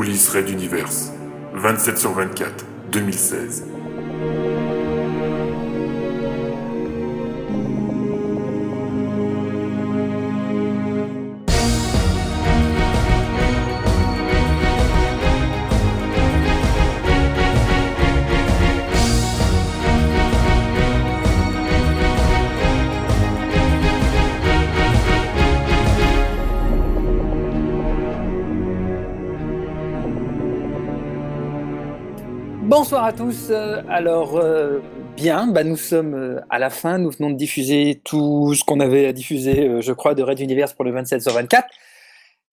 Coulisses Red Universe, 27 sur 24, 2016. À tous. Euh, Alors, euh, bien, bah, nous sommes euh, à la fin. Nous venons de diffuser tout ce qu'on avait à diffuser, je crois, de Red Universe pour le 27 sur 24.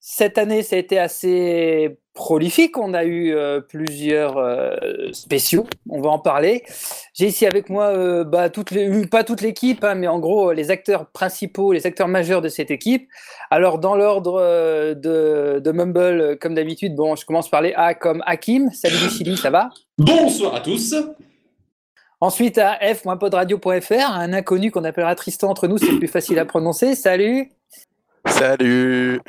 Cette année, ça a été assez prolifique. On a eu euh, plusieurs euh, spéciaux. On va en parler. J'ai ici avec moi, euh, bah, toutes les, pas toute l'équipe, hein, mais en gros, les acteurs principaux, les acteurs majeurs de cette équipe. Alors, dans l'ordre euh, de, de Mumble, comme d'habitude, bon, je commence par les A comme Hakim. Salut Lucili, ça va? Bonsoir à tous. Ensuite, à f.podradio.fr, un inconnu qu'on appellera Tristan entre nous, c'est plus facile à prononcer. Salut. Salut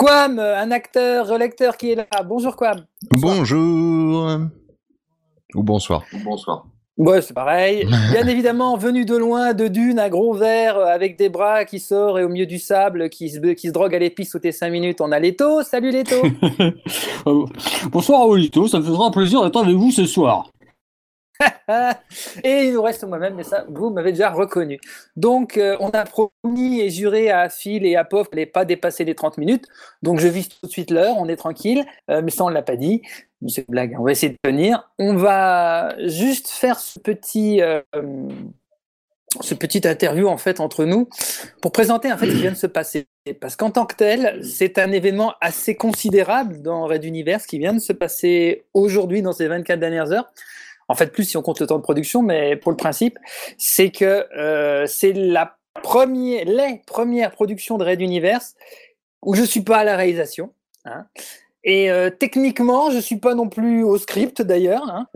Quam, un acteur, relecteur qui est là. Bonjour Quam. Bonjour ou bonsoir. Bonsoir. Ouais, c'est pareil. Bien évidemment, venu de loin, de Dune, un gros verre avec des bras qui sort et au milieu du sable, qui se, qui se drogue à l'épice toutes les 5 minutes. On a Leto. Salut Leto. Euh, Bonsoir Aolito, ça me fera plaisir d'être avec vous ce soir. Et il nous reste moi-même, mais ça, vous m'avez déjà reconnu. Donc, euh, on a promis et juré à Phil et à Pov qu'elle n'allait pas dépasser les 30 minutes. Donc, je vise tout de suite l'heure, on est tranquille. Euh, mais ça, on ne l'a pas dit. C'est une blague, on va essayer de tenir. On va juste faire ce petit, euh, ce petit interview, en fait, entre nous, pour présenter, en fait, ce qui vient de se passer. Parce qu'en tant que tel, c'est un événement assez considérable dans Red Universe qui vient de se passer aujourd'hui, dans ces 24 dernières heures en fait plus si on compte le temps de production, mais pour le principe, c'est que euh, c'est la première, les premières productions de Red Universe où je suis pas à la réalisation. hein. Et euh, techniquement, je suis pas non plus au script d'ailleurs. hein.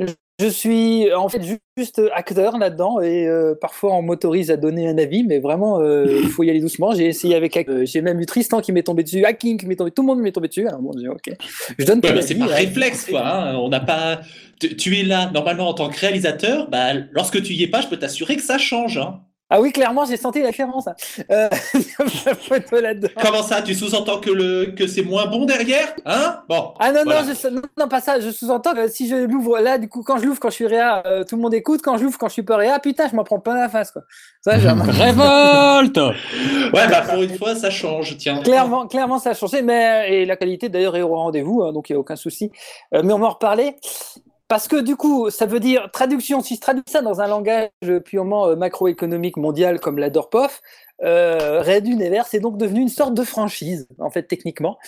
Je suis en fait ju- juste acteur là-dedans et euh, parfois on m'autorise à donner un avis, mais vraiment euh, il faut y aller doucement. J'ai essayé avec, euh, j'ai même eu Tristan qui m'est tombé dessus, Hacking qui m'est tombé, tout le monde m'est tombé dessus. Alors bon, j'ai dit, ok, je donne pas Ouais, c'est par ouais. réflexe, quoi. hein. On n'a pas. Tu, tu es là normalement en tant que réalisateur. Bah, lorsque tu y es pas, je peux t'assurer que ça change. hein. Ah oui, clairement, j'ai senti la différence. hein. Euh. Comment ça Tu sous-entends que le que c'est moins bon derrière Hein? Bon. Ah non, Voilà. non, je, non, non, pas ça. Je sous-entends que si je l'ouvre là, du coup, quand je l'ouvre, quand je suis réa, euh, tout le monde écoute. Quand je l'ouvre, quand je suis pas réa, putain, je m'en prends plein la face, quoi. Ça, j'ai. Révolte Ouais, bah pour une fois, ça change. Tiens. clairement, clairement, ça a changé. Mais, et la qualité, d'ailleurs, est au rendez-vous, hein, donc il n'y a aucun souci. Euh, mais on va en reparler. Parce que du coup, ça veut dire traduction. Si je traduis ça dans un langage purement euh, macroéconomique mondial comme la Dorpoff, euh, Red Universe est donc devenu une sorte de franchise, en fait, techniquement,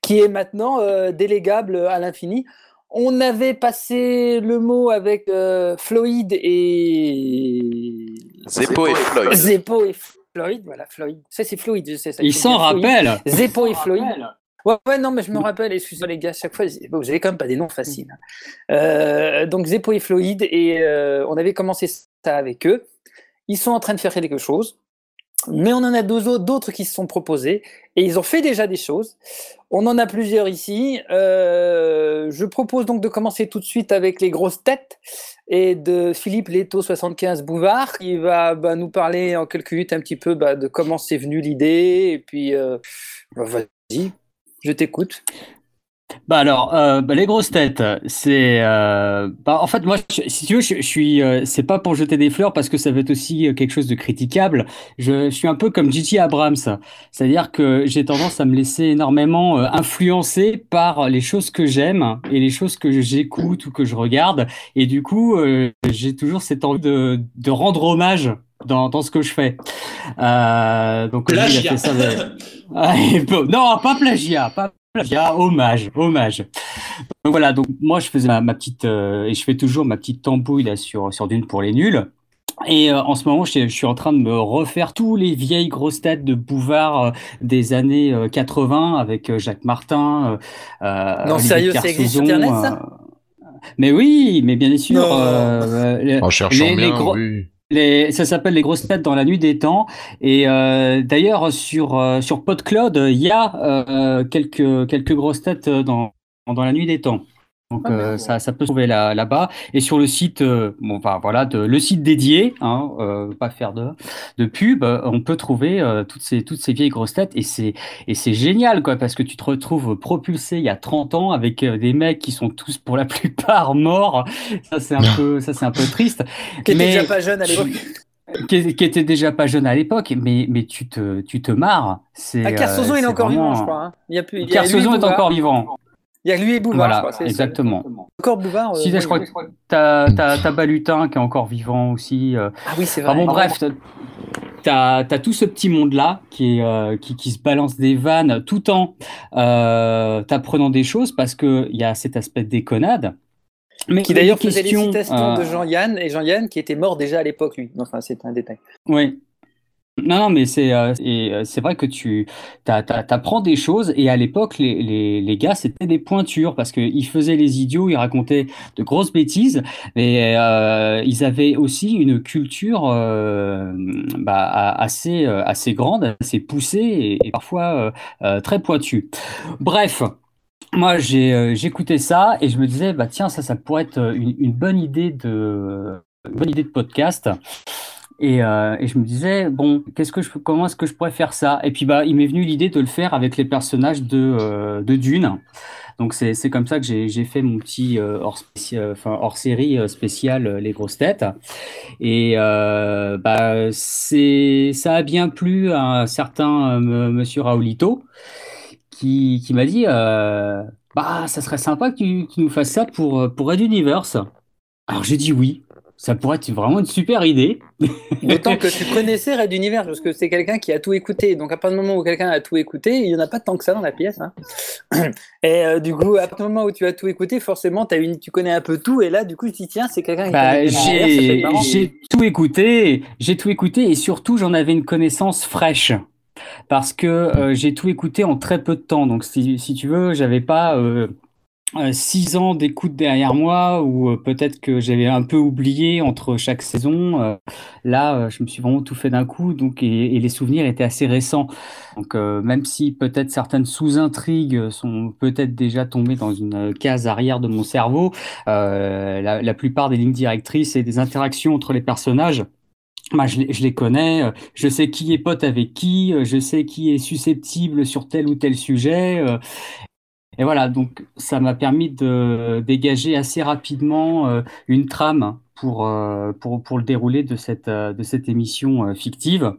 qui est maintenant euh, délégable à l'infini. On avait passé le mot avec euh, Floyd et Zeppo et Floyd. Zeppo et Floyd. Voilà, Floyd. Ça, c'est Floyd, je sais ça. Il s'en rappelle Zeppo et Floyd. Ouais, ouais, non, mais je me rappelle, excusez-moi les gars, chaque fois, vous avez quand même pas des noms faciles. Euh, donc Zeppo et Floyd, et euh, on avait commencé ça avec eux. Ils sont en train de faire quelque chose, mais on en a deux autres, d'autres qui se sont proposés, et ils ont fait déjà des choses. On en a plusieurs ici. Euh, je propose donc de commencer tout de suite avec les grosses têtes et de Philippe Leto 75 Bouvard qui va bah, nous parler en quelques minutes un petit peu bah, de comment c'est venu l'idée et puis bah, vas-y, je t'écoute. Bah alors, euh, bah, les grosses têtes, c'est... euh, bah, en fait, moi, je- si tu veux, je, je suis... euh, c'est pas pour jeter des fleurs parce que ça va être aussi euh, quelque chose de critiquable. Je, je suis un peu comme Gigi Abrams. C'est-à-dire que j'ai tendance à me laisser énormément euh, influencer par les choses que j'aime et les choses que j'écoute ou que je regarde. Et du coup, euh, j'ai toujours cette envie de, de rendre hommage dans, dans ce que je fais. Euh, donc, lui, il a Plagiat. fait ça ah, non, pas plagiat, pas hommage, hommage. Donc voilà, donc moi je faisais ma, ma petite, euh, et je fais toujours ma petite tambouille là sur, sur Dune pour les nuls. Et euh, en ce moment, je, je suis en train de me refaire tous les vieilles grosses têtes de Bouvard euh, des années euh, 80 avec euh, Jacques Martin. Non, Olivier sérieux, ça existe sur Internet, ça? euh, Mais oui, mais bien sûr. Euh, En cherchant les- les bien, gros- oui. Ça s'appelle les grosses têtes dans la nuit des temps. Et euh, d'ailleurs sur euh, sur PodCloud, il y a euh, quelques quelques grosses têtes dans dans la nuit des temps. Donc Ah, euh, ça, ça peut se trouver là- là-bas. Et sur le site, euh, bon, enfin, voilà, de, le site dédié, hein, euh, pas faire de, de pub, on peut trouver euh, toutes ces toutes ces vieilles grosses têtes et c'est et c'est génial quoi parce que tu te retrouves propulsé il y a 30 ans avec euh, des mecs qui sont tous pour la plupart morts. Ça c'est un peu ça c'est un peu triste. Qui était Mais- déjà pas jeune à l'époque. Qui, qui était déjà pas jeune à l'époque, mais mais tu te tu te marres. C'est Ah, euh, il est encore vraiment- vivant, je crois. hein. Il y a plus. il y a lui et Kersozon est encore vivant. Il y a lui et Bouvard, Voilà, je crois. exactement. Encore Bouvard. euh, Si, oui, je crois oui. que t'as Balutin qui est encore vivant aussi. euh. Ah oui, c'est vrai. Enfin bon, bref, t'as t'as tout ce petit monde-là qui, euh, qui, qui se balance des vannes tout en euh, t'apprenant des choses parce qu'il y a cet aspect de déconnade. Mais Qui d'ailleurs faisait les questions, citations euh, de Jean-Yann, et Jean-Yann qui était mort déjà à l'époque, lui. Enfin, c'est un détail. Oui. Non, non, mais c'est euh, euh, c'est vrai que tu t'apprends des choses et à l'époque les, les, les gars c'était des pointures parce qu'ils faisaient les idiots, ils racontaient de grosses bêtises et euh, ils avaient aussi une culture euh, bah, assez euh, assez grande, assez poussée et, et parfois euh, euh, très pointue. Bref. Moi, j'ai euh, j'écoutais ça et je me disais, bah tiens, ça, ça pourrait être une, une bonne idée de, une bonne idée de podcast. Et, euh, et je me disais, bon, qu'est-ce que je, comment est-ce que je pourrais faire ça? Et puis, bah, il m'est venu l'idée de le faire avec les personnages de, euh, de Dune. Donc, c'est, comme ça que j'ai, fait mon petit euh, hors, euh, enfin, hors série euh, spécial euh, Les grosses têtes. Et bah, ça a bien plu à un certain monsieur Raoulito qui, qui m'a dit, bah, ça serait sympa que tu, tu nous fasses ça pour, pour Red Universe. Alors, j'ai dit oui. Ça pourrait être vraiment une super idée. D'autant que tu connaissais Red Universe, parce que c'est quelqu'un qui a tout écouté. Donc, à partir du moment où quelqu'un a tout écouté, il n'y en a pas tant que ça dans la pièce. hein. Et euh, du coup, à partir du moment où tu as tout écouté, forcément, as une, tu connais un peu tout. Et là, du coup, tu dis, tiens, c'est quelqu'un qui Bah, j'ai tout écouté, j'ai tout écouté et surtout j'en avais une connaissance fraîche parce que euh, j'ai tout écouté en très peu de temps. Donc si, si tu veux, j'avais pas euh, euh, six ans d'écoute derrière moi ou euh, peut-être que j'avais un peu oublié entre chaque saison. Euh, là, je me suis vraiment tout fait d'un coup, donc et, les souvenirs étaient assez récents. Donc même si peut-être certaines sous-intrigues sont peut-être déjà tombées dans une case arrière de mon cerveau, la, plupart des lignes directrices et des interactions entre les personnages. Moi, je, les- je les connais, je sais qui est pote avec qui, je sais qui est susceptible sur tel ou tel sujet. Et voilà, donc ça m'a permis de dégager assez rapidement euh, une trame pour, euh, pour, pour le déroulé de cette, euh, de cette émission fictive.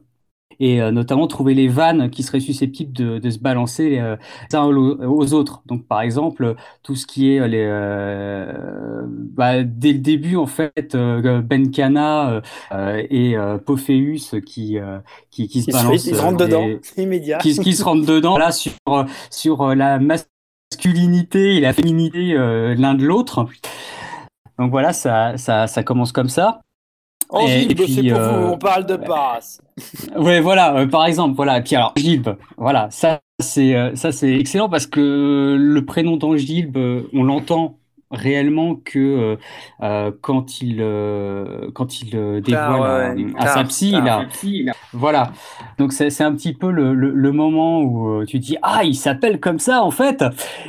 Et notamment trouver les vannes qui seraient susceptibles de, de se balancer les uns aux autres. Donc par exemple, tout ce qui est les, euh, bah, dès le début en fait, Benkana euh, et euh, Pophéus qui, qui, qui se balancent. ils se rentrent dedans, immédiat. qui, qui se rentrent dedans là sur sur la masculinité et la féminité euh, l'un de l'autre. Donc voilà, ça, ça, ça commence comme ça. Oh, Et- Gilles, et puis, c'est pour euh, vous, on parle de passe. Ouais, voilà, euh, par exemple, voilà. Et puis alors, Gilb, voilà, ça c'est euh, ça c'est excellent parce que le prénom d'Angilbe, euh, on l'entend réellement que euh, euh, quand il euh, quand il euh, dévoile ouais, à, à sa psy, là, voilà. Donc c'est c'est un petit peu le, le, le moment où euh, tu dis ah il s'appelle comme ça en fait.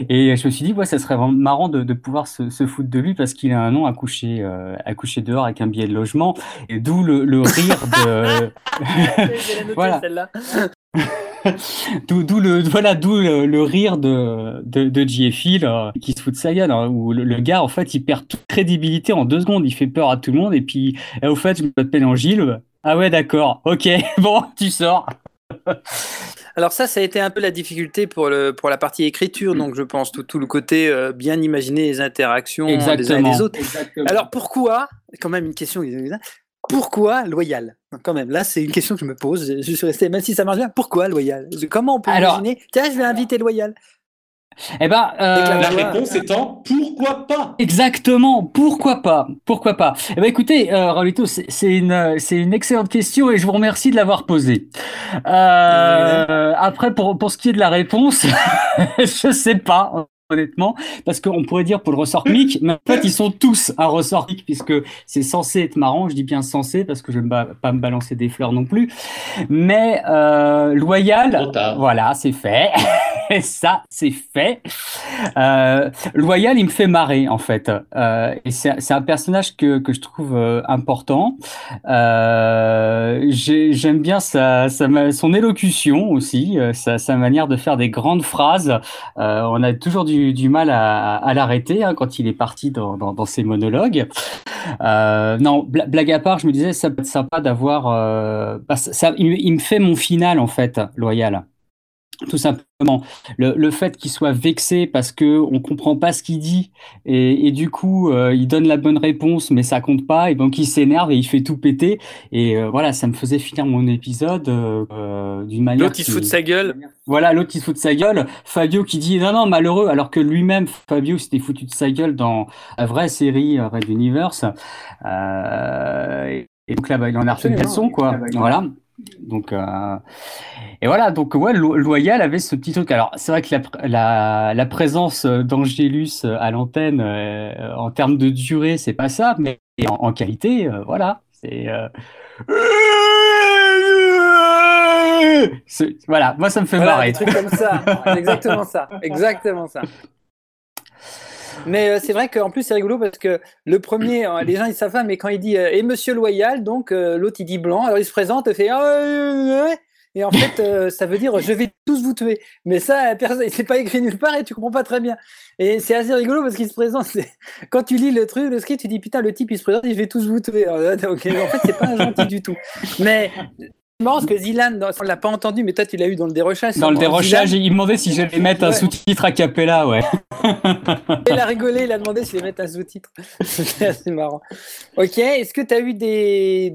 Et je me suis dit ouais ça serait vraiment marrant de, de pouvoir se, se foutre de lui parce qu'il a un nom à coucher euh, à coucher dehors avec un billet de logement et d'où le, le rire de Voilà. D'où le voilà d'où le, le rire de de, de JFI là, qui se fout de sa gueule hein, où le, le gars en fait il perd toute crédibilité en deux secondes. Il fait peur à tout le monde et puis eh, au fait je m'appelle Angile. Ah ouais d'accord. Ok bon tu sors. Alors ça, ça a été un peu la difficulté pour, le, pour la partie écriture, donc je pense tout, tout le côté euh, bien imaginer les interactions des uns et des autres. Alors pourquoi, quand même une question, pourquoi loyal? Quand même, là c'est une question que je me pose, je suis resté, même si ça marche bien, pourquoi loyal? Comment on peut Alors- imaginer, tiens je vais inviter loyal. Eh ben euh, La réponse étant pourquoi pas? Exactement, pourquoi pas Pourquoi pas. Eh ben écoutez, euh, Raulito, c'est une, c'est une excellente question et je vous remercie de l'avoir posée. Euh, après, pour, pour ce qui est de la réponse, je sais pas, honnêtement, parce qu'on pourrait dire pour le ressort comique, mais en fait, ils sont tous un ressort comique puisque c'est censé être marrant. Je dis bien censé parce que je ne vais pas- me balancer des fleurs non plus. Mais euh, loyal, voilà, c'est fait. Et ça, c'est fait. Euh, Loyal, il me fait marrer, en fait. Euh, et c'est un personnage que, que je trouve euh, important. Euh, j'ai- J'aime bien sa, sa son élocution aussi, euh, sa, sa manière de faire des grandes phrases. Euh, on a toujours du, du mal à, à l'arrêter hein, quand il est parti dans, dans, dans ses monologues. Non, bla- blague à part, je me disais, ça peut être sympa d'avoir. bah, ça, il me fait mon final, en fait, Loyal. Tout simplement. Le, le fait qu'il soit vexé parce que on comprend pas ce qu'il dit et, et du coup euh, il donne la bonne réponse mais ça compte pas et donc il s'énerve et il fait tout péter et euh, voilà ça me faisait finir mon épisode euh, d'une manière L'autre, il se qui- fout de sa gueule. voilà, l'autre qui se fout de sa gueule. Fabio qui dit non, non, malheureux, alors que lui-même, Fabio, s'était foutu de sa gueule dans la vraie série Red Universe. Euh, et donc là, bah, il en a Absolument. leçon, quoi. Voilà. Donc, euh, et voilà, donc ouais, Lo- Loyal avait ce petit truc. Alors, c'est vrai que la, la, la présence d'Angélus à l'antenne, euh, en termes de durée, c'est pas ça, mais en, en qualité, euh, voilà, c'est. euh, Voilà, moi ça me fait Voilà, marrer. des trucs comme ça. Exactement ça. Exactement ça. Mais euh, c'est vrai qu'en plus c'est rigolo parce que le premier, euh, les gens ils savent pas, mais quand il dit euh, et Monsieur Loyal, donc l'autre il dit blanc, alors il se présente et fait et en fait euh, ça veut dire je vais tous vous tuer. Mais ça, personne, c'est pas écrit nulle part et tu comprends pas très bien. Et c'est assez rigolo parce qu'il se présente. Quand tu lis le truc, le script, tu dis putain le type il se présente, il je vais tous vous tuer. Alors, donc, en fait c'est pas un gentil du tout. Mais c'est marrant parce que Zilan, on l'a pas entendu, mais toi tu l'as eu dans le dérochage. Dans le dérochage, Zilan, il demandait si j'allais mettre un sous-titre a cappella, ouais. Il a rigolé, il a demandé s'il allait mettre un sous-titre. C'était assez marrant. Ok, est-ce que tu as eu des.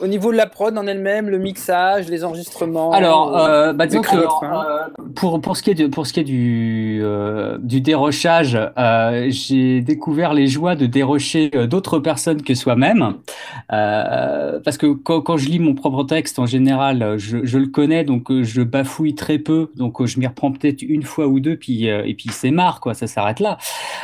Au niveau de la prod en elle-même, le mixage, les enregistrements Alors, euh, bah, que, votre fin. euh, pour, pour ce qui est, de, pour ce qui est du, euh, du dérochage, euh, j'ai découvert les joies de dérocher euh, d'autres personnes que soi-même. Euh, parce que quand, quand je lis mon propre texte, en général, euh, je, je le connais, donc euh, je bafouille très peu, donc euh, je m'y reprends peut-être une fois ou deux, puis, euh, et puis c'est marre, quoi, ça s'arrête là.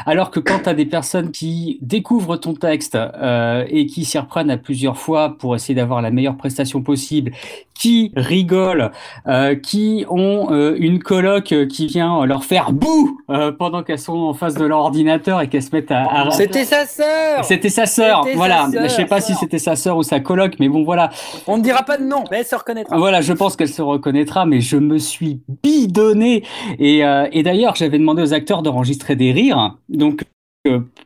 Alors que quand tu as des personnes qui découvrent ton texte euh, et qui s'y reprennent à plusieurs fois pour essayer d'avoir la meilleure prestation possible, qui rigolent, euh, qui ont euh, une coloc euh, qui vient leur faire bouh euh, pendant qu'elles sont en face de leur ordinateur et qu'elles se mettent à... à- C'était sa sœur C'était sa sœur, C'était sa voilà. sœur, je sais pas si c'était sa sœur ou sa coloc, mais bon, voilà. On ne dira pas de nom, mais elle se reconnaîtra. Voilà, je pense qu'elle se reconnaîtra, mais je me suis bidonné. Et, et d'ailleurs, j'avais demandé aux acteurs d'enregistrer des rires. Donc,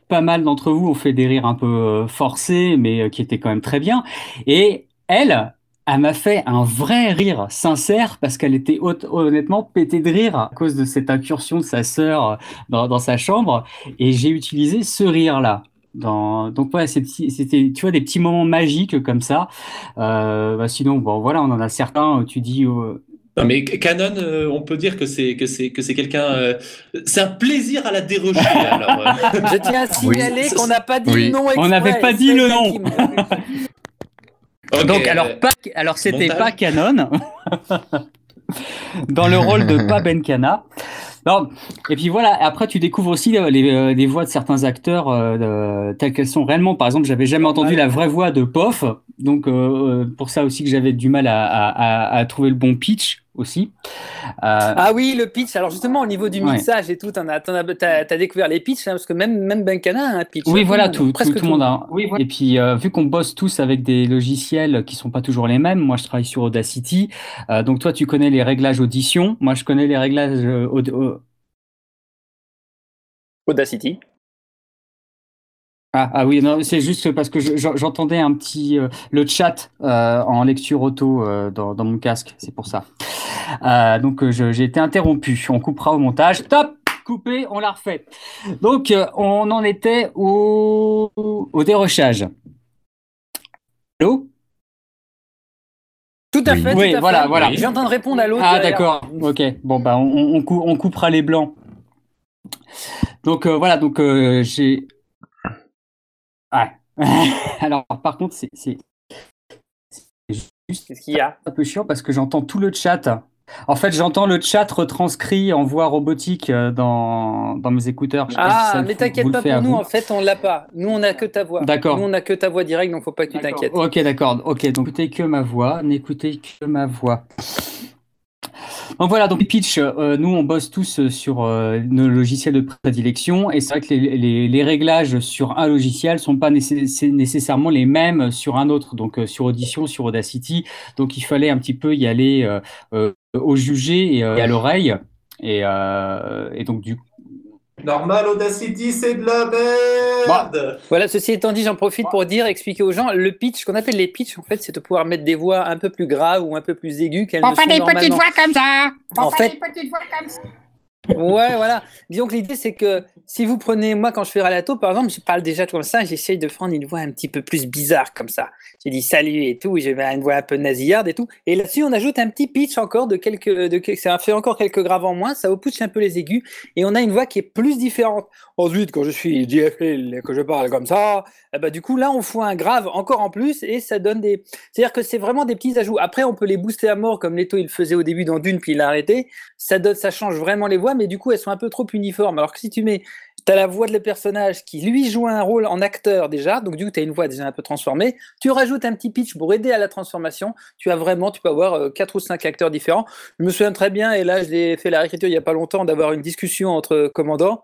pas mal d'entre vous ont fait des rires un peu euh, forcés, mais euh, qui étaient quand même très bien. Et elle, elle m'a fait un vrai rire sincère parce qu'elle était honnêtement pétée de rire à cause de cette incursion de sa sœur euh, dans, sa chambre. Et j'ai utilisé ce rire-là. Dans... Donc ouais, c'était tu vois des petits moments magiques comme ça. Bah, sinon bon voilà, on en a certains. Tu dis Non, mais Canon, euh, on peut dire que c'est que c'est que c'est quelqu'un. euh, c'est un plaisir à la dérocher. alors. euh. Je tiens à signaler Oui. qu'on n'a pas dit Oui. le nom On exprès. n'avait pas dit le nom. Donc euh, alors pas alors c'était pas Canon dans le rôle de Benkana. Non. Et puis voilà, après tu découvres aussi les, les, euh, les voix de certains acteurs euh, telles qu'elles sont réellement. Par exemple, j'avais jamais entendu la vraie voix de Poff, donc euh, euh, pour ça aussi que j'avais du mal à, à, à, à trouver le bon pitch aussi. Euh, Ah oui, le pitch. Alors justement, au niveau du Ouais. mixage et tout, t'en as, découvert les pitchs, hein, parce que même, même Benkana a un pitch. Oui, voilà, tout, presque tout, tout le monde a. Et puis, euh, vu qu'on bosse tous avec des logiciels qui sont pas toujours les mêmes, moi je travaille sur Audacity. Euh, donc toi, tu connais les réglages audition. Moi, je connais les réglages. euh, aud- au- Audacity. Ah, ah oui, non, c'est juste parce que je- j'en- j'entendais un petit euh, le chat euh, en lecture auto euh, dans, dans mon casque, c'est pour ça. Euh, donc je- j'ai été interrompu. On coupera au montage. Top, coupé, on l'a refait. Donc euh, on en était au, au dérochage. Allô? Tout à Oui. fait. Oui, tout à voilà, fait. voilà. J'ai en train de répondre à l'autre. Ah d'accord, ok. Bon bah on, on, cou- on coupera les blancs. Donc euh, voilà, donc euh, j'ai. Ouais. Alors par contre c'est c'est c'est juste Qu'est-ce qu'il y a? un peu chiant parce que j'entends tout le chat. En fait j'entends le chat retranscrit en voix robotique euh, dans, dans mes écouteurs. Je sais pas si Ah, mais t'inquiète pas pour nous, en fait, on l'a pas. Nous, on a que ta voix. D'accord. Nous, on a que ta voix directe, donc faut pas que tu t'inquiètes. Ok, d'accord. Ok, donc n'écoutez que ma voix, n'écoutez que ma voix. Donc voilà, donc pitch, euh, nous on bosse tous euh, sur euh, nos logiciels de prédilection et c'est vrai que les, les- les réglages sur un logiciel sont pas nécess- nécessairement les mêmes sur un autre, donc euh, sur Audition, sur Audacity. Donc il fallait un petit peu y aller euh, euh, au jugé et, à l'oreille. Et, et donc du coup, Normal, Audacity, c'est de la merde. Voilà, ceci étant dit, j'en profite pour dire, expliquer aux gens, le pitch, ce qu'on appelle les pitchs, en fait, c'est de pouvoir mettre des voix un peu plus graves ou un peu plus aiguës qu'elles ne On sont fait des normalement. petites voix comme ça. On En fait fait- des petites voix comme ça. Ouais, voilà. Disons que l'idée, c'est que si vous prenez, moi, quand je fais Ralato, par exemple, je parle déjà comme ça, j'essaye de prendre une voix un petit peu plus bizarre, comme ça. J'ai dit salut et tout, j'ai une voix un peu nasillarde et tout. Et là-dessus, on ajoute un petit pitch encore de quelques, de, ça fait encore quelques graves en moins, ça vous pousse un peu les aigus, et on a une voix qui est plus différente. Ensuite, quand je suis JFL et que je parle comme ça, eh ben, du coup, là, on fout un grave encore en plus, et ça donne des, c'est-à-dire que c'est vraiment des petits ajouts. Après, on peut les booster à mort, comme Leto, il le faisait au début dans Dune, puis il a arrêté ça donne, ça change vraiment les voix, mais du coup, elles sont un peu trop uniformes. Alors que si tu mets, tu as la voix de le personnage qui lui joue un rôle en acteur déjà, donc du coup, tu as une voix déjà un peu transformée. Tu rajoutes un petit pitch pour aider à la transformation. Tu as vraiment, tu peux avoir euh, quatre ou cinq acteurs différents. Je me souviens très bien, et là, je l'ai fait la réécriture il y a pas longtemps, d'avoir une discussion entre commandants.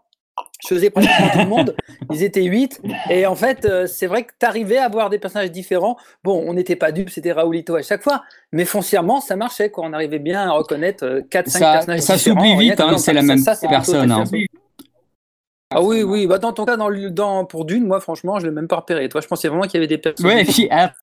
Je faisais pratiquement tout le monde. Ils étaient huit. Et en fait, euh, c'est vrai que tu arrivais à avoir des personnages différents. Bon, on n'était pas dupes, c'était Raoulito à chaque fois. Mais foncièrement, ça marchait. Quoi. On arrivait bien à reconnaître 4-5 ça, personnages ça différents. s'oublie Rien vite, que hein, c'est ça, la ça, même ça, personne. hein. Ah oui, oui. Bah, dans ton cas, dans, pour Dune, moi, franchement, je l'ai même pas repéré. Toi, je pensais vraiment qu'il y avait des personnes. Ouais, et puis, ah,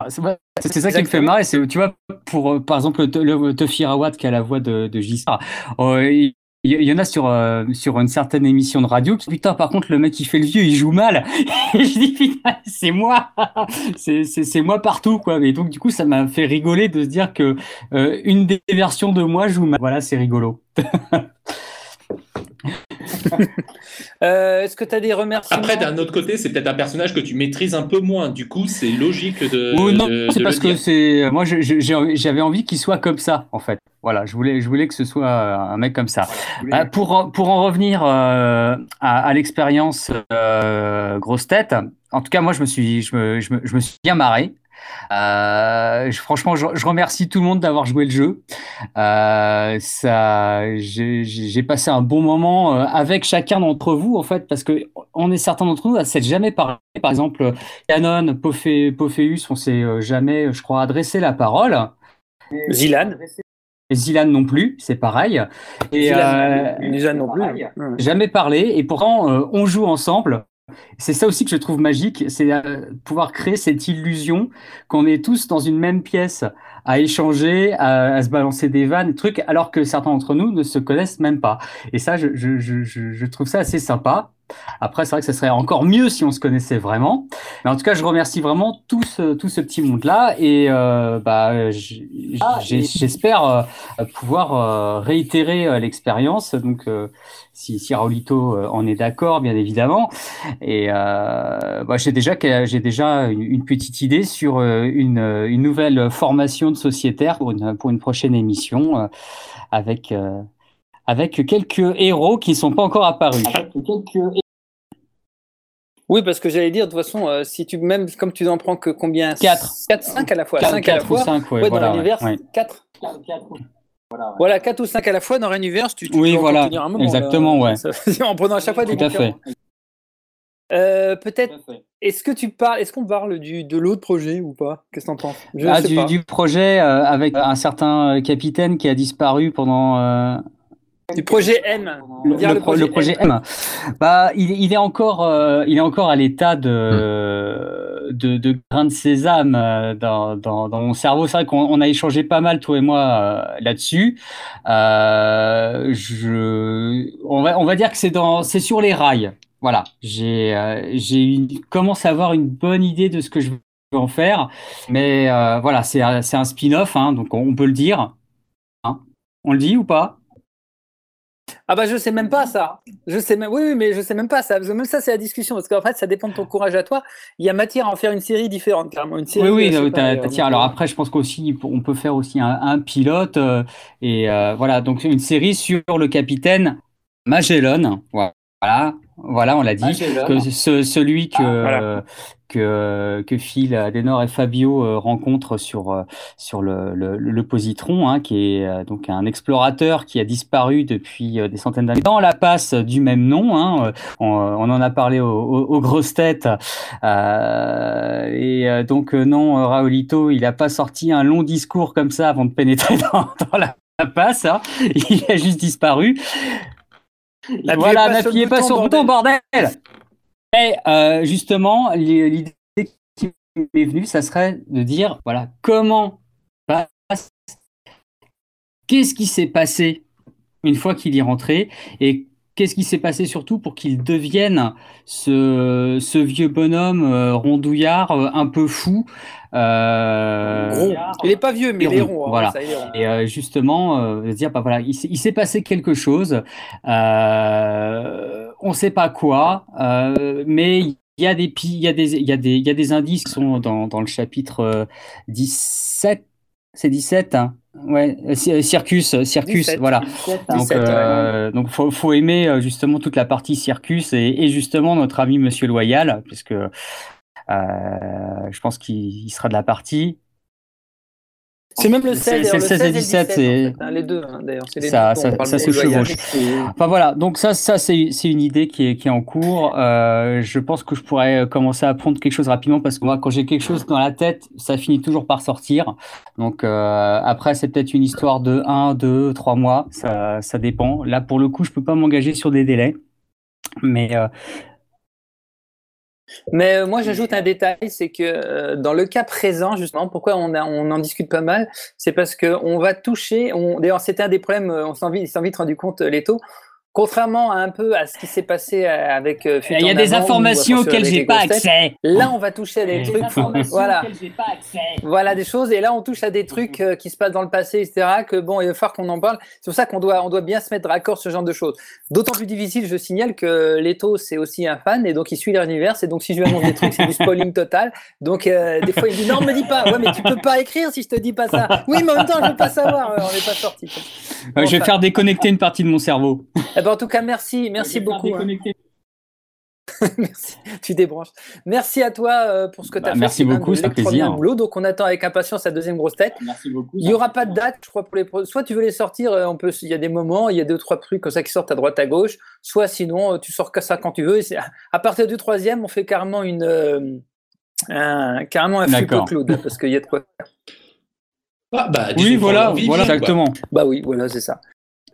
c'est ça qui me fait marrer. C'est, tu vois, pour, euh, par exemple, le, le Tuffy Rawat qui a la voix de, de Giscard, euh, il il y en a sur, euh, sur une certaine émission de radio qui putain, par contre, le mec qui fait le vieux, il joue mal. Et je dis, putain, c'est moi. c'est, moi partout, quoi. Et donc, du coup, ça m'a fait rigoler de se dire que euh, une des versions de moi joue mal. Voilà, c'est rigolo. Euh, Est-ce que tu as des remerciements Après, d'un autre côté, c'est peut-être un personnage que tu maîtrises un peu moins. Du coup, c'est logique de. Non, c'est parce le que c'est moi j'avais envie qu'il soit comme ça en fait. Voilà, je voulais je voulais que ce soit un mec comme ça. Euh, pour en- pour en revenir euh, à, à l'expérience euh, grosse tête, en tout cas moi je me suis je me, je me, je me suis bien marré. Euh, je- franchement, je, je remercie tout le monde d'avoir joué le jeu. Euh, ça, j'ai passé un bon moment euh, avec chacun d'entre vous, en fait, parce que on est certains d'entre nous à s'être jamais parlé. Par exemple, Canon, Pophé, Pophéus, on s'est jamais, je crois, adressé la parole. Zilan. Zilan non plus, c'est pareil. Et Zilan, euh, Zilan non plus. pareil. Jamais parlé, et pourtant on joue ensemble. C'est ça aussi que je trouve magique, c'est euh, pouvoir créer cette illusion qu'on est tous dans une même pièce à échanger, à, à se balancer des vannes, des trucs, alors que certains d'entre nous ne se connaissent même pas. Et ça, je, je, je, je je trouve ça assez sympa. Après, c'est vrai que ça serait encore mieux si on se connaissait vraiment. Mais en tout cas, je remercie vraiment tout ce, tout ce petit monde-là et euh, bah, j'ai- j'espère euh, pouvoir euh, réitérer l'expérience. Donc, si, si Raulito en est d'accord, bien évidemment. Et bah, j'ai déjà, j'ai déjà une, une petite idée sur une, une nouvelle formation de sociétaire pour une, pour une prochaine émission avec, avec quelques héros qui ne sont pas encore apparus. Oui, parce que j'allais dire, de toute façon, euh, si tu, même comme tu n'en prends que combien? Quatre. 4, 5 à la fois. Quatre- 5 à la quatre ou fois. cinq, ouais, Ouais, voilà, dans l'univers, ouais. 4. Voilà, 4 ou 5 à la fois dans l'univers, tu, tu Oui, peux voilà, tenir un moment, exactement, là. ouais. Ça- en prenant à chaque fois des Tout à fait. Euh, Peut-être, est-ce que tu parles, est-ce qu'on parle du, de l'autre projet ou pas? Qu'est-ce que t'en penses? Je Ah, sais du, pas. du projet euh, avec un certain euh, capitaine qui a disparu pendant euh, Du projet M. le, Dire le pro- le projet M. Bah, il, il est encore, euh, il est encore à l'état de, de, de grain de sésame euh, dans, dans, dans mon cerveau. C'est vrai qu'on on a échangé pas mal, toi et moi, euh, là-dessus. Euh, je, on va, on va dire que c'est dans, c'est sur les rails. Voilà. J'ai, j'ai commence à avoir une bonne idée de ce que je veux en faire, mais euh, voilà, c'est, c'est un spin-off, hein, donc on, on peut le dire. Hein. On le dit ou pas? Ah bah je sais même pas ça. Je sais même, oui, oui, mais je sais même pas ça. Parce que même ça, c'est la discussion. Parce qu'en fait, ça dépend de ton courage à toi. Il y a matière à en faire une série différente, carrément. Une série. Oui, oui, euh, euh, tiens, alors après, je pense qu'aussi, on peut faire aussi un, un pilote, euh, et euh, voilà, donc une série sur le capitaine Magellan, voilà, Voilà, on l'a dit. Ah, que ce- celui que, Ah, voilà. que, que Phil, Adenor et Fabio euh, rencontrent sur, euh, sur le, le, le positron, hein, qui est euh, donc un explorateur qui a disparu depuis des centaines d'années dans la passe du même nom. Hein, on, on en a parlé aux, grosses têtes. Euh, et donc, non, Raoulito, il n'a pas sorti un long discours comme ça avant de pénétrer dans, la passe. hein. Il a juste disparu. N'appuyez voilà, n'appuyez pas sur le bouton, bordel. Et euh, justement, l'i- l'idée qui m'est venue, ça serait de dire, voilà, comment passe- Qu'est-ce qui s'est passé une fois qu'il est rentré et qu'est-ce qui s'est passé surtout pour qu'il devienne ce, ce vieux bonhomme euh, rondouillard euh, un peu fou euh. Il est pas vieux, mais il est rond, hein, voilà. ça, il est rond. et euh, justement, dire, bah voilà, il, s'est- il s'est passé quelque chose, on ne sait pas quoi, mais il y a des, pi- il y a des, il y a des, il y a des indices qui sont dans, dans le chapitre euh, 17, c'est 17, hein ouais, euh, euh, Circus, Circus, 17, voilà. 17, Donc, 17, ouais. euh, donc faut, faut aimer euh, justement toute la partie circus et, et justement notre ami Monsieur Loyal, puisque euh, je pense qu'il il sera de la partie. C'est même le C'est- 16, c'est le 16 et le 17, en c'est- fait, hein, les deux, hein, d'ailleurs. Ça- ça- parle ça se chevauche. Enfin voilà, donc ça, ça c'est une idée qui est, qui est en cours. Euh, je pense que je pourrais commencer à apprendre quelque chose rapidement parce que moi, quand j'ai quelque chose dans la tête, ça finit toujours par sortir. Donc euh, après, c'est peut-être une histoire de 1, 2, 3 mois, ça, ça dépend. Là, pour le coup, je peux pas m'engager sur des délais. Mais euh, Mais euh, moi, j'ajoute un détail, c'est que euh, dans le cas présent, justement, pourquoi on, a, on en discute pas mal, c'est parce qu'on va toucher. On, D'ailleurs, c'était un des problèmes, euh, on s'en vite, rendu compte, euh, Leto. Contrairement à un peu à ce qui s'est passé euh, avec. euh, il y a des informations auxquelles j'ai pas accès. Là, on va toucher à des trucs. Voilà. Voilà des choses, et là on touche à des trucs euh, qui se passent dans le passé, etc. Que bon, il va falloir qu'on en parle. C'est pour ça qu'on doit, on doit bien se mettre d'accord sur ce genre de choses. D'autant plus difficile, je signale que Leto c'est aussi un fan et donc il suit l'univers. Et donc si je lui annonce des trucs, c'est du spoiling total. Donc euh, des fois il me dit non, me dis pas. Ouais, mais tu peux pas écrire si je te dis pas ça. Oui, mais en même temps je veux pas savoir. Euh, on n'est pas sorti. Euh, je vais faire déconnecter une partie de mon cerveau. Eh ben, en tout cas, merci, merci beaucoup. hein. Merci, tu débranches. Merci à toi euh, pour ce que tu as Bah, fait. merci beaucoup, c'est un plaisir. boulot. Donc, on attend avec impatience la deuxième grosse tête. Merci beaucoup. Il n'y aura pas de date, je crois, pour les pro- Soit tu veux les sortir, euh, on peut. Il y a des moments, il y a deux trois trucs comme ça qui sortent à droite à gauche. Soit sinon, euh, tu sors que ça quand tu veux. Et à partir du troisième, on fait carrément une, un, carrément un D'accord. cloud parce qu'il y a de quoi. faire. Ah, bah, Oui, voilà, voilà, exactement. Bah oui, voilà, c'est ça.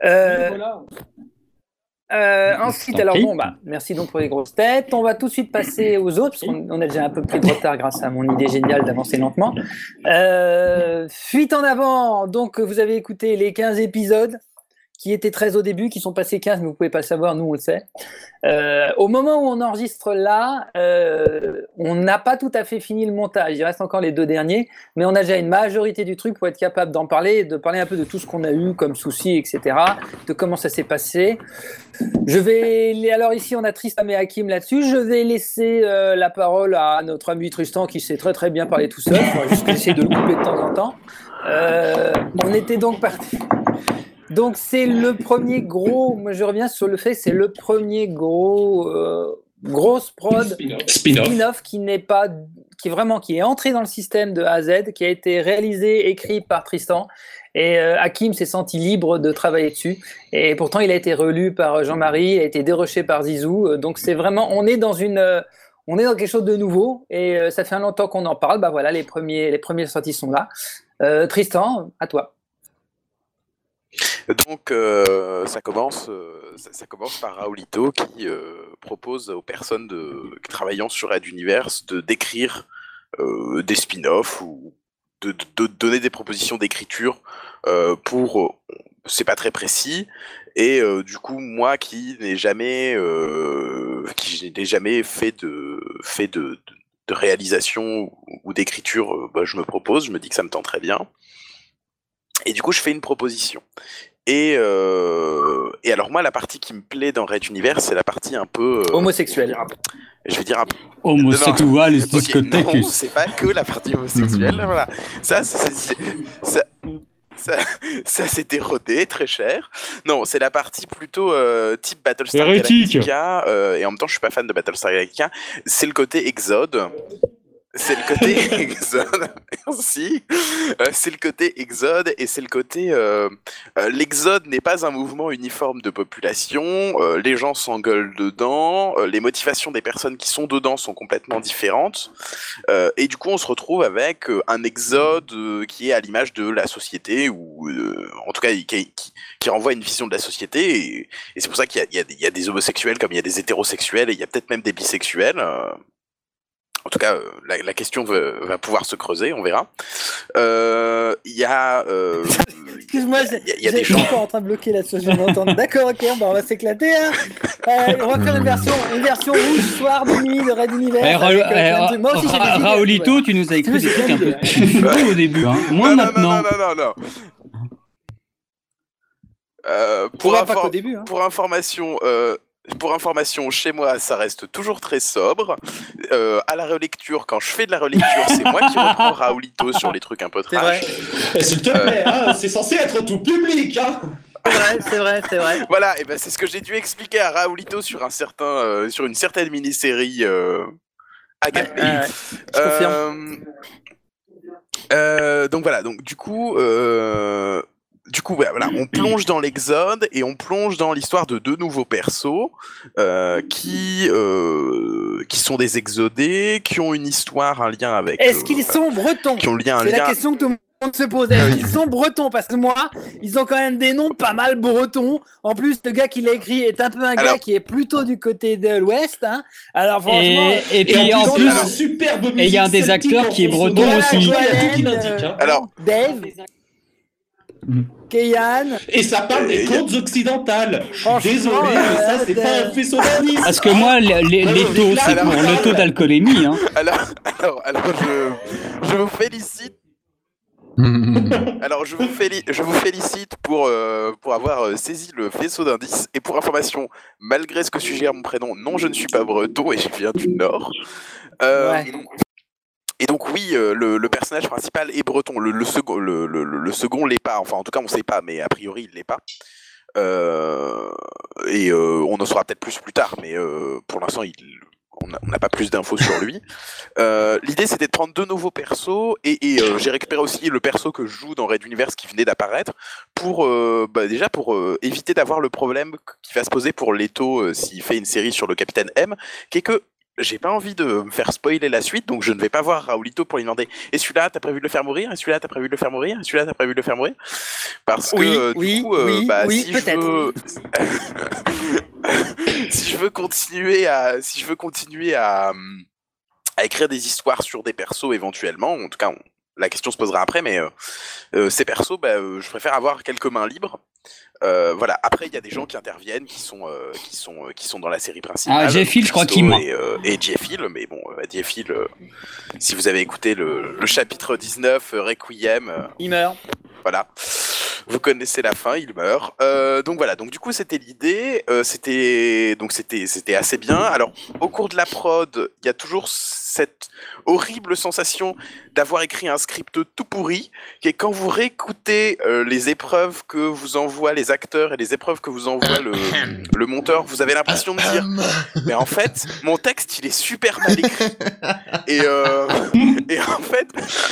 Euh, euh, ensuite, alors bon, bah, merci donc pour les grosses têtes. On va tout de suite passer aux autres, parce qu'on on a déjà un peu pris de retard grâce à mon idée géniale d'avancer lentement. Euh, fuite en avant, donc vous avez écouté les 15 épisodes, qui étaient 13 au début, qui sont passés 15, mais vous pouvez pas le savoir, nous on le sait. Euh, au moment où on enregistre là, euh, on n'a pas tout à fait fini le montage, il reste encore les deux derniers, mais on a déjà une majorité du truc pour être capable d'en parler, de parler un peu de tout ce qu'on a eu comme soucis, etc., de comment ça s'est passé. Je vais, alors ici on a Tristan et Hakim là-dessus, je vais laisser euh, la parole à notre ami Tristan qui sait très très bien parler tout seul, il faut juste essayer de le couper de temps en temps. On était donc parti. Donc c'est le premier gros, moi je reviens sur le fait, c'est le premier gros euh, grosse prod Spin-off. spin-off qui n'est pas, qui est vraiment qui est entré dans le système de A à Z, qui a été réalisé, écrit par Tristan. Et euh, Hakim s'est senti libre de travailler dessus. Et pourtant, il a été relu par Jean-Marie, il a été déroché par Zizou. Euh, Donc c'est vraiment, on est dans une, euh, on est dans quelque chose de nouveau. Et euh, ça fait un longtemps qu'on en parle. Bah voilà, les premiers, les premières sorties sont là. Euh, Tristan, à toi. Donc, euh, ça, commence, euh, ça, commence par Raoulito qui euh, propose aux personnes travaillant sur Red Universe de d'écrire des spin-offs ou de, donner des propositions d'écriture pour. c'est pas très précis. Et du coup, moi qui n'ai jamais, qui n'ai jamais fait de, fait de, réalisation ou, d'écriture, bah, je me propose, je me dis que ça me tend très bien. Et du coup, je fais une proposition. Et, euh, et alors moi, la partie qui me plaît dans Red Universe, c'est la partie un peu... euh, Homosexuel. Je vais dire un peu... Homosexuel, les discothèques. non, c'est pas que la partie homosexuelle, voilà. Ça, c'est... c'est- ça- ça, ça rodé, très cher. Non, c'est la partie plutôt euh, type Battlestar Hérétique. Galactica. euh, et en même temps, je suis pas fan de Battlestar Galactica. C'est le côté Exode. C'est le côté Exode. Merci. Euh, c'est le côté Exode et c'est le côté. euh, euh, L'Exode n'est pas un mouvement uniforme de population. les gens s'engueulent dedans. les motivations des personnes qui sont dedans sont complètement différentes. Et du coup, on se retrouve avec un exode qui est à l'image de la société, ou en tout cas qui, renvoie une vision de la société. Et, c'est pour ça qu'il y a des homosexuels comme il y a des hétérosexuels, et il y a peut-être même des bisexuels. Euh. en tout cas, euh, la, la question va, va pouvoir se creuser, on verra. Euh, Il y a... euh, Excuse-moi, il y a- des je suis gens... encore en train de bloquer là, je viens d'entendre. D'accord, ok, bah, on va s'éclater. Hein. Euh, on va faire une version, une version rouge, soir, de nuit, de Red Univers. Eh, avec, euh, eh. Moi aussi, j'ai des Ra- idées, Raoulito, voilà. tu nous as écrit des trucs un peu chelous au début, hein. Moins non, non, maintenant. non, non, non, non, non. Euh, Pour infor- début. Hein. pour information, euh, pour information, chez moi, ça reste toujours très sobre. Euh, à la relecture, quand je fais de la relecture, c'est moi qui reprends Raoulito sur les trucs un peu C'est vrai, trash. Eh, S'il te plaît, hein, c'est censé être tout public. Hein. c'est vrai, c'est vrai, c'est vrai. Voilà, et ben c'est ce que j'ai dû expliquer à Raoulito sur un certain, euh, sur une certaine mini-série euh, agapée. Ouais, ouais, je confirme. Euh, euh, donc voilà, donc du coup, euh, du coup, ouais, voilà, on plonge dans l'Exode et on plonge dans l'histoire de deux nouveaux persos euh, qui euh, qui sont des exodés, qui ont une histoire, un lien avec. Est-ce euh, qu'ils sont bretons qui ont lien, un C'est la question que tout le monde se pose. Est-ce qu'ils sont bretons Parce que moi, ils ont quand même des noms pas mal bretons. En plus, le gars qui l'a écrit est un peu un gars qui est plutôt du côté de l'Ouest. Hein. Alors franchement, Et, et Et puis en plus, plus, la superbe et il y a un des acteurs qui est breton aussi. Il y a tout qui Joël, l'indique. Alors, Dave. Keyan, Et ça parle des côtes occidentales. Je suis Franchement, désolé, euh, mais ça, c'est euh, pas un faisceau d'indice. parce que moi, les, les- les taux, c'est Alors- pour le taux d'alcoolémie. Hein. alors, alors, alors, je, je vous félicite Alors je vous, féli- je vous félicite pour, euh, pour avoir euh, saisi le faisceau d'indices. Et pour information, malgré ce que suggère mon prénom, non, je ne suis pas breton et je viens du Nord. Euh, Ouais. Et donc oui, euh, le, le personnage principal est breton. Le, le second, le, le, second l'est pas. Enfin, en tout cas, on sait pas, mais a priori, il l'est pas. Euh, et euh, on en saura peut-être plus plus tard, mais euh, pour l'instant, on n'a pas plus d'infos sur lui. Euh, L'idée, c'était de prendre deux nouveaux persos, et, et, euh, j'ai récupéré aussi le perso que je joue dans Red Universe qui venait d'apparaître, pour bah, déjà pour éviter d'avoir le problème qui va se poser pour Leto s'il fait une série sur le Capitaine M, qui est que j'ai pas envie de me faire spoiler la suite, donc je ne vais pas voir Raoulito pour lui demander Et celui-là, t'as prévu de le faire mourir? Et celui-là, t'as prévu de le faire mourir? Et celui-là, t'as prévu de le faire mourir? Parce Oui, que euh, du oui, coup, euh, oui, bah, si je veux... si je veux continuer à, si je veux continuer à, à écrire des histoires sur des persos éventuellement, en tout cas, on- la question se posera après, mais euh, euh, ces persos, bah, euh, je préfère avoir quelques mains libres. Euh, voilà. Après, il y a des gens qui interviennent, qui sont, euh, qui sont, euh, qui sont dans la série principale. Ah, Jeff Hill, je crois qu'il ment. Et, euh, et Jeff Hill, mais bon, euh, Jeff Hill, euh, si vous avez écouté le, le chapitre 19, euh, Requiem, euh, il meurt. voilà. Vous connaissez la fin, il meurt. Euh, donc voilà. Donc du coup, c'était l'idée. Euh, c'était donc c'était c'était assez bien. Alors au cours de la prod, il y a toujours cette horrible sensation d'avoir écrit un script tout pourri, qui est quand vous réécoutez euh, les épreuves que vous envoient les acteurs et les épreuves que vous envoie le, le monteur, vous avez l'impression de dire mais en fait, mon texte, il est super mal écrit. Et, euh, et en fait,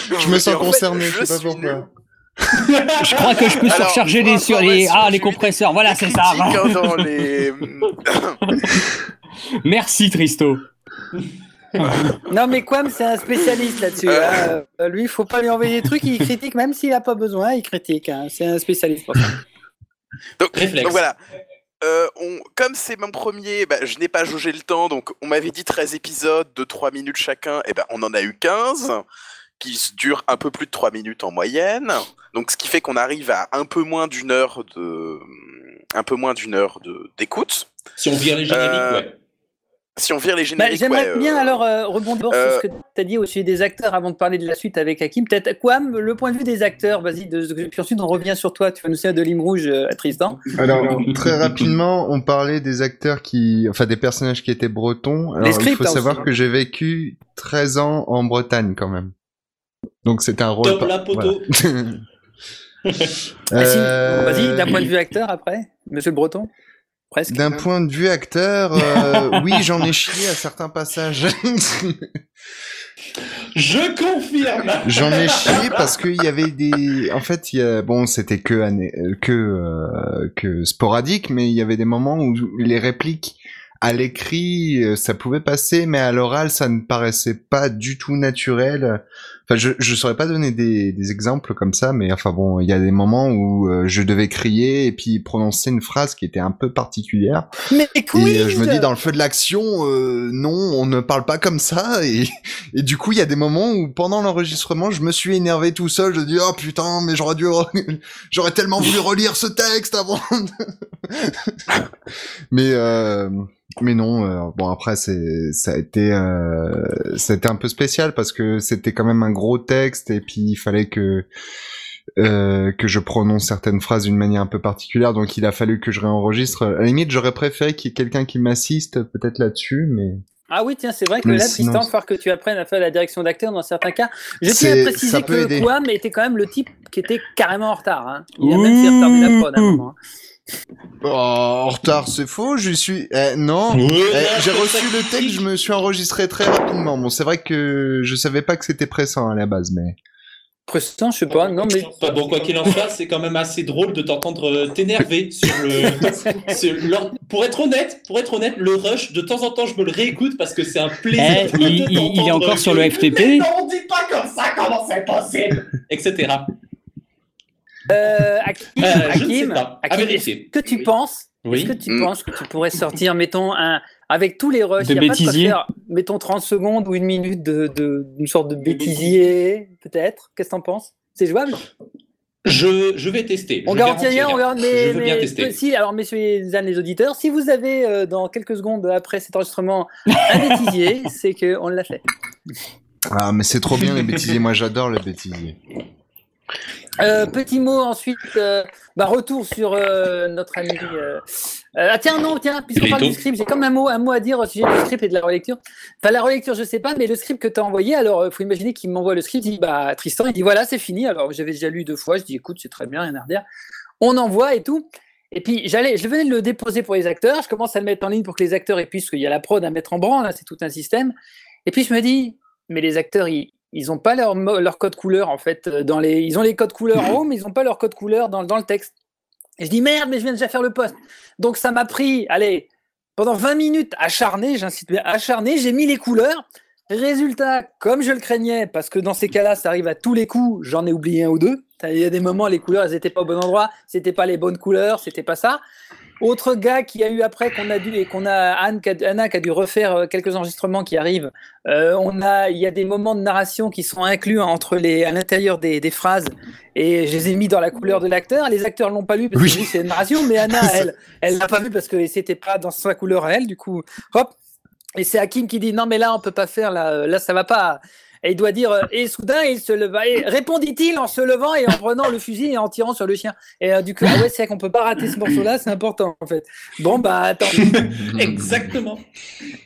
Je me sens en fait, concerné, je sais pas nul. Je crois que je peux Alors, surcharger les, sur les, ah, les compresseurs. Voilà, c'est ça. Critique, hein, dans les... Merci, Tristo. Non, mais Quam, c'est un spécialiste là-dessus. Euh. hein. Euh, lui, il faut pas lui envoyer des trucs, il critique, même s'il a pas besoin, il critique. hein. C'est un spécialiste pour ça. donc, voilà. Euh, on, comme c'est mon premier, bah, je n'ai pas jaugé le temps, donc on m'avait dit 13 épisodes de 3 minutes chacun, et ben on en a eu 15, qui durent un peu plus de 3 minutes en moyenne. Donc ce qui fait qu'on arrive à un peu moins d'une heure de un peu moins d'une heure de d'écoute. Si on vire les génériques, Euh, ouais. Si on vire les Bah, génériques, J'aimerais ouais, bien euh, alors euh, rebondir euh, sur ce que tu as dit au sujet des acteurs avant de parler de la suite avec Hakim. Peut-être, Quam, le point de vue des acteurs, vas-y, de... puis ensuite on revient sur toi. Tu vas nous faire de Lime Rouge euh, à Tristan. Alors, très rapidement, on parlait des acteurs qui, enfin, des personnages qui étaient bretons. Alors, Les il scripts, faut hein, savoir aussi. que j'ai vécu 13 ans en Bretagne, quand même. Donc, c'était un rôle. Top par- la poteau. voilà. Euh, Vas-y, d'un point de vue acteur après, Monsieur le Breton Presque. D'un point de vue acteur, euh, oui, j'en ai chié à certains passages. Je confirme. J'en ai chié parce qu'il y avait des. En fait, il y a... bon, c'était que ané- que euh, que sporadique, mais il y avait des moments où les répliques à l'écrit, euh, ça pouvait passer, mais à l'oral, ça ne paraissait pas du tout naturel. Enfin, je je saurais pas donner des, des exemples comme ça, mais enfin bon, il y a des moments où euh, je devais crier et puis prononcer une phrase qui était un peu particulière. Mais Et quiz euh, je me dis dans le feu de l'action, euh, non, on ne parle pas comme ça. Et, et du coup, il y a des moments où pendant l'enregistrement, je me suis énervé tout seul. Je dis oh putain, mais j'aurais dû, re- j'aurais tellement voulu relire ce texte avant. mais euh, mais non. euh, bon après, c'est ça a été euh, a été un peu spécial parce que c'était quand même un gros texte et puis il fallait que euh, que je prononce certaines phrases d'une manière un peu particulière, donc il a fallu que je réenregistre. À la limite, j'aurais préféré qu'il y ait quelqu'un qui m'assiste peut-être là-dessus, mais Ah oui, tiens, c'est vrai que Mais là, sinon, Tristan, il falloir que tu apprennes à faire la direction d'acteur dans certains cas. Je tiens à préciser que aider. Quam était quand même le type qui était carrément en retard. hein. Il a même fait retarder la prod à un moment. hein. Oh, en retard, c'est faux. Je suis eh, non. Eh, J'ai je reçu le texte, je me suis enregistré très rapidement. Bon, c'est vrai que je savais pas que c'était pressant à la base, mais Prestant, je sais pas. Non, mais Enfin, bon, quoi qu'il en soit, c'est quand même assez drôle de t'entendre euh, t'énerver sur le. sur Pour être honnête, pour être honnête, le rush, de temps en temps, je me le réécoute parce que c'est un plaisir. Eh, de il- est encore sur le. FTP. Mais non, dis pas comme ça, comment c'est possible? Etc. euh, Hakim, Euh, Hakim, Hakim, est-ce que tu Oui. penses Oui. Est-ce que tu Mm. penses que tu pourrais sortir, mettons, un, avec tous les rushs, De il y a pas de bêtisier faire, mettons 30 secondes ou une minute de, de, d'une sorte de bêtisier, peut-être? Qu'est-ce que t'en penses? C'est jouable? Je, je vais tester. On garantit rien, on garantit, mais, Je veux bien tester. si, alors messieurs les auditeurs, si vous avez euh, dans quelques secondes après cet enregistrement un bêtisier, c'est que on l'a fait. ah, mais c'est trop bien les bêtisiers. Moi, j'adore les bêtisiers. Euh, petit mot ensuite, euh, bah, retour sur euh, notre ami. euh, euh, ah tiens non tiens puisqu'on parle du script, j'ai comme un mot un mot à dire au sujet du script et de la relecture. Enfin la relecture je sais pas, mais le script que tu as envoyé, alors euh, faut imaginer qu'il m'envoie le script, il dit bah Tristan, il dit voilà c'est fini. Alors j'avais déjà lu deux fois, je dis écoute c'est très bien, rien à redire. On envoie et tout. Et puis j'allais, je venais de le déposer pour les acteurs, je commence à le mettre en ligne pour que les acteurs et puissent, qu'il y a la prod à mettre en branle, là, c'est tout un système. Et puis je me dis, mais les acteurs, ils, ils ont pas leur, code couleur en fait. euh, Dans les, ils ont les codes couleurs en haut, mais ils ont pas leur code couleur dans, dans le texte. Et je dis merde, mais je viens déjà faire le poste. Donc ça m'a pris, allez, pendant 20 minutes acharné, j'insiste bien, acharné, j'ai mis les couleurs. Résultat, comme je le craignais, parce que dans ces cas-là, ça arrive à tous les coups, j'en ai oublié un ou deux. Il y a des moments, les couleurs, elles n'étaient pas au bon endroit, c'était pas les bonnes couleurs, c'était pas ça. Autre gars qui a eu après qu'on a dû et qu'on a Anne, Anna qui a dû refaire euh, quelques enregistrements qui arrivent. Euh, on a, il y a des moments de narration qui sont inclus entre les, à l'intérieur des, des phrases et je les ai mis dans la couleur de l'acteur. Les acteurs l'ont pas lu parce Oui. que c'est une narration, mais Anna, elle, elle l'a pas vu parce que c'était pas dans sa couleur à elle. Du coup, hop. Et c'est Hakim qui dit non mais là on peut pas faire là, euh, là ça va pas. Et il doit dire euh, et soudain il se leva et répondit-il en se levant et en prenant le fusil et en tirant sur le chien? Et euh, du coup ah ouais c'est vrai qu'on peut pas rater ce morceau-là, c'est important en fait. Bon bah attends. Exactement.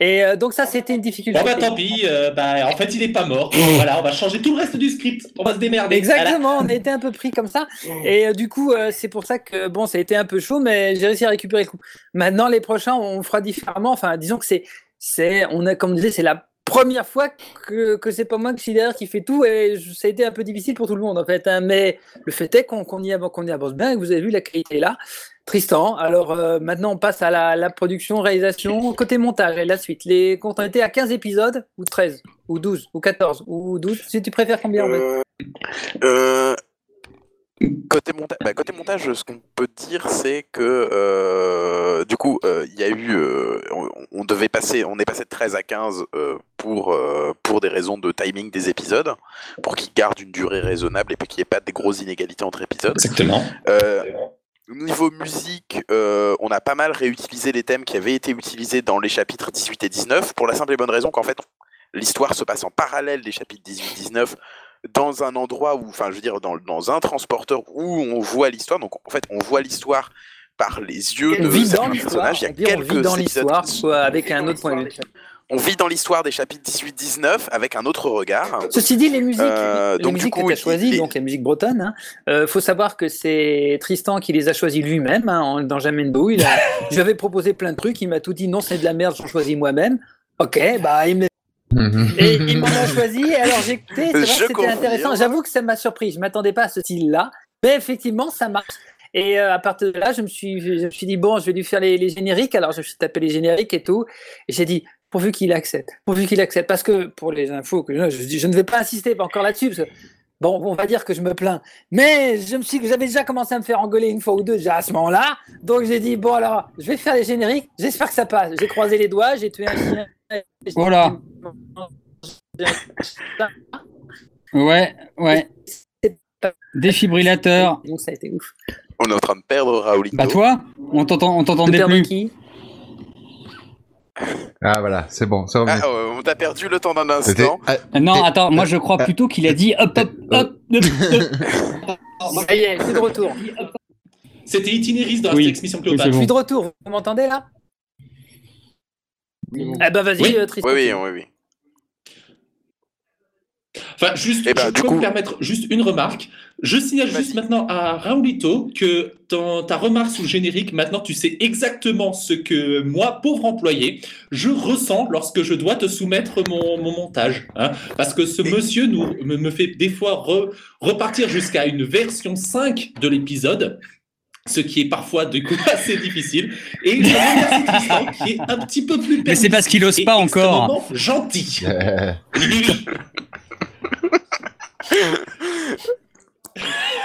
Et euh, donc ça c'était une difficulté. Bon bah tant pis, euh, bah, en fait il est pas mort. voilà, on va changer tout le reste du script. On va se démerder. Exactement, on a été un peu pris comme ça. Et euh, du coup, c'est pour ça que bon, ça a été un peu chaud, mais j'ai réussi à récupérer le coup. Maintenant, les prochains, on fera différemment. Enfin, disons que c'est, c'est, on a, comme je disais, c'est la première fois que, c'est pas moi qui suis derrière qui fait tout, et ça a été un peu difficile pour tout le monde en fait. hein. mais le fait est qu'on y, avance bien, et que vous avez vu la qualité là. Tristan, alors euh, maintenant on passe à la, la production, réalisation, côté montage et la suite. Les comptes ont été à 15 épisodes, ou 13, ou 12, ou 14, ou 12, si tu préfères combien en fait? Euh, euh, côté, monta- bah, côté montage, ce qu'on peut dire, c'est que euh, du coup, euh, il y a eu, euh, on, on devait passer, on est passé de 13 à 15 euh, pour pour des raisons de timing des épisodes, pour qu'ils gardent une durée raisonnable et puis qu'il n'y ait pas des grosses inégalités entre épisodes. Exactement. Niveau musique, euh, on a pas mal réutilisé les thèmes qui avaient été utilisés dans les chapitres 18 et 19, pour la simple et bonne raison qu'en fait, l'histoire se passe en parallèle des chapitres 18-19, dans un endroit où, enfin, je veux dire, dans, dans un transporteur où on voit l'histoire. Donc, en fait, on voit l'histoire par les yeux de certains personnages. Il y a dit on quelques vit dans l'histoire, soit avec un autre point de vue. on vit dans l'histoire des chapitres 18-19 avec un autre regard. Ceci dit, les musiques, Euh, les donc, du musiques coup, que tu as choisies, les- donc les musiques bretonnes, hein, euh, faut savoir que c'est Tristan qui les a choisies lui-même hein, dans Beau. Il a, je lui avais proposé plein de trucs, il m'a tout dit non, c'est de la merde, j'en choisis moi-même. Ok, bah il me et il m'en a choisi. Et alors j'ai écouté, c'est vrai que Je c'était intéressant. J'avoue que ça m'a surpris. Je m'attendais pas à ce style-là, mais effectivement, ça marche. Et euh, à partir de là, je me suis, je me suis dit bon, je vais lui faire les, les génériques. Alors je me suis tapé les génériques et tout. Et j'ai dit pourvu qu'il accepte, pourvu qu'il accepte, parce que pour les infos que je, je, dis- je ne vais pas insister encore là-dessus, parce que bon, on va dire que je me plains. Mais je me suis, j'avais déjà commencé à me faire engueuler une fois ou deux déjà à ce moment-là. Donc j'ai dit bon alors, je vais faire les génériques. J'espère que ça passe. J'ai croisé les doigts, j'ai tué un chien. Voilà. Ouais, ouais. Défibrillateur. Donc ça a été ouf. On est en train de perdre Raoulito. Bah toi, on t'entend, on t'entendait plus. qui Ah voilà, c'est bon, Ah, euh, on t'a perdu le temps d'un instant. ah, Euh, Non, attends, moi je crois plutôt qu'il a dit hop, hop, hop. hop, hop. Ça y est, je suis de retour. C'était Itinéris dans Oui. Astérix Mission Oui, Cléopâtre. c'est Je bon. suis de retour. Vous m'entendez là? Eh ben vas-y, Oui. euh, Tristan. Oui, oui, oui, oui. Enfin, juste, Eh ben, je du peux coup- me permettre juste une remarque. Je signale juste maintenant à Raoulito que dans ta remarque sous le générique, maintenant tu sais exactement ce que moi, pauvre employé, je ressens lorsque je dois te soumettre mon, mon montage. hein. parce que ce monsieur nous, me, me fait des fois re- repartir jusqu'à une version 5 de l'épisode. Ce qui est parfois du coup assez difficile. Et je remercie Tristan qui est un petit peu plus Mais c'est parce qu'il ose permissif pas encore. gentil. euh,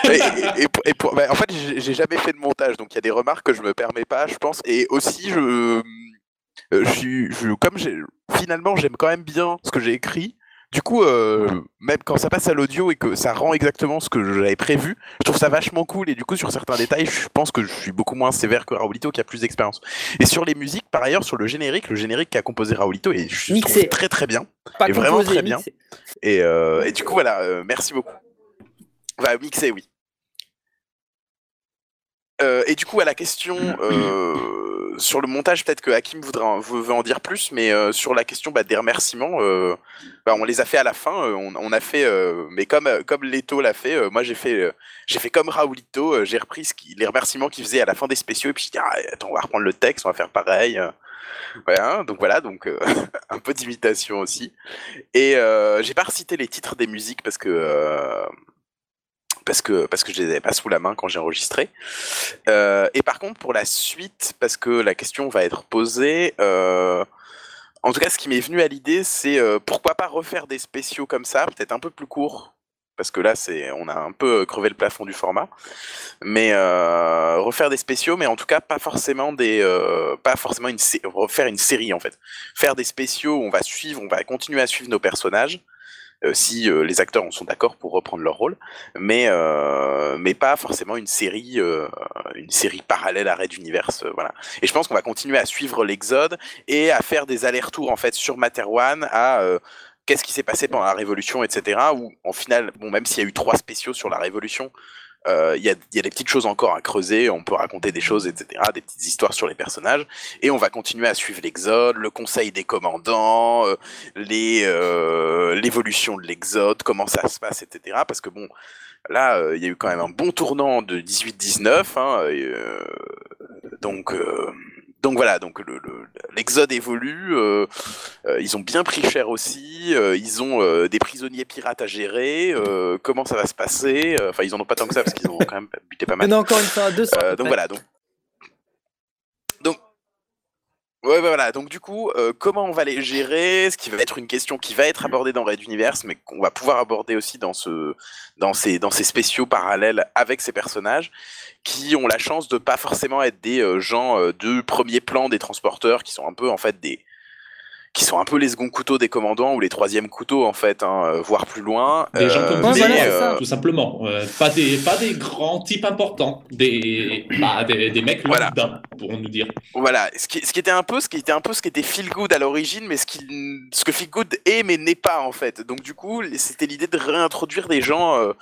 Et, et- et pour- bah, en fait, j'ai- jamais fait de montage, donc il y a des remarques que je me permets pas, je pense. Et aussi, je, euh, je comme finalement, j'aime quand même bien ce que j'ai écrit. Du coup, euh, même quand ça passe à l'audio et que ça rend exactement ce que j'avais prévu, je trouve ça vachement cool. Et du coup, sur certains détails, je pense que je suis beaucoup moins sévère que Raoulito qui a plus d'expérience. Et sur les musiques, par ailleurs, sur le générique, le générique qu'a composé Raoulito est je Mixé. trouve très très bien. Pas Et vraiment très bien. mixé. Et, euh, et du coup, voilà, euh, merci beaucoup. Va mixer, oui. Et du coup, à la question sur le montage, peut-être que Hakim voudra veut, en dire plus, mais euh, sur la question bah, des remerciements, euh, bah, on les a fait à la fin. euh, mais comme comme Leto l'a fait, moi j'ai fait comme Raoulito, j'ai repris les remerciements qu'il faisait à la fin des spéciaux, et puis j'ai dit ah, attends, on va reprendre le texte, on va faire pareil. hein, donc voilà, donc un peu d'imitation aussi. Et j'ai pas recité les titres des musiques parce que parce que parce que je les avais pas sous la main quand j'ai enregistré. Euh, et par contre pour la suite, parce que la question va être posée. euh, en tout cas, ce qui m'est venu à l'idée, c'est euh, pourquoi pas refaire des spéciaux comme ça, peut-être un peu plus courts, parce que là, c'est on a un peu crevé le plafond du format. Mais refaire des spéciaux, mais en tout cas pas forcément des, pas forcément une refaire une série en fait. Faire des spéciaux, où on va suivre, on va continuer à suivre nos personnages. Euh, si euh, les acteurs en sont d'accord pour reprendre leur rôle, mais euh, mais pas forcément une série une série parallèle à Red Universe, voilà. Et je pense qu'on va continuer à suivre l'Exode et à faire des allers-retours en fait sur Materwan à qu'est-ce qui s'est passé pendant la Révolution, etc. Où en final, bon, même s'il y a eu trois spéciaux sur la Révolution, euh, il y, a, y a des petites choses encore à creuser, on peut raconter des choses, etc., des petites histoires sur les personnages, et on va continuer à suivre l'Exode, le Conseil des commandants, euh, les euh, l'évolution de l'Exode, comment ça se passe, etc. Parce que bon, là, euh, il y a eu quand même un bon tournant de 18-19, hein, euh, donc... donc voilà, donc le- le- l'Exode évolue, euh, euh, ils ont bien pris cher aussi, euh, ils ont euh, des prisonniers pirates à gérer, euh, comment ça va se passer euh, Enfin, ils en ont pas tant que ça parce qu'ils ont quand même buté pas Mais mal. non, encore une fois, 200. Euh, donc voilà. Donc. Ouais, ouais, voilà. Donc du coup, euh, comment on va les gérer? Ce qui va être une question qui va être abordée dans Red Universe, mais qu'on va pouvoir aborder aussi dans ce, ces spéciaux parallèles avec ces personnages, qui ont la chance de pas forcément être des euh, gens euh, de premier plan des transporteurs, qui sont un peu en fait des, qui sont un peu les seconds couteaux des commandants ou les troisièmes couteaux en fait, hein, euh, voire plus loin. Des gens comme voilà, mais, c'est euh, ça. tout simplement. Euh, pas, des, pas des grands types importants, des, bah, des, des mecs Voilà. lambda, pour nous dire. Voilà, ce qui, ce qui était un peu, ce qui était un peu, ce qui était feel good à l'origine, mais ce qui, ce que feel good est mais n'est pas en fait. Donc du coup, c'était l'idée de réintroduire des gens, euh,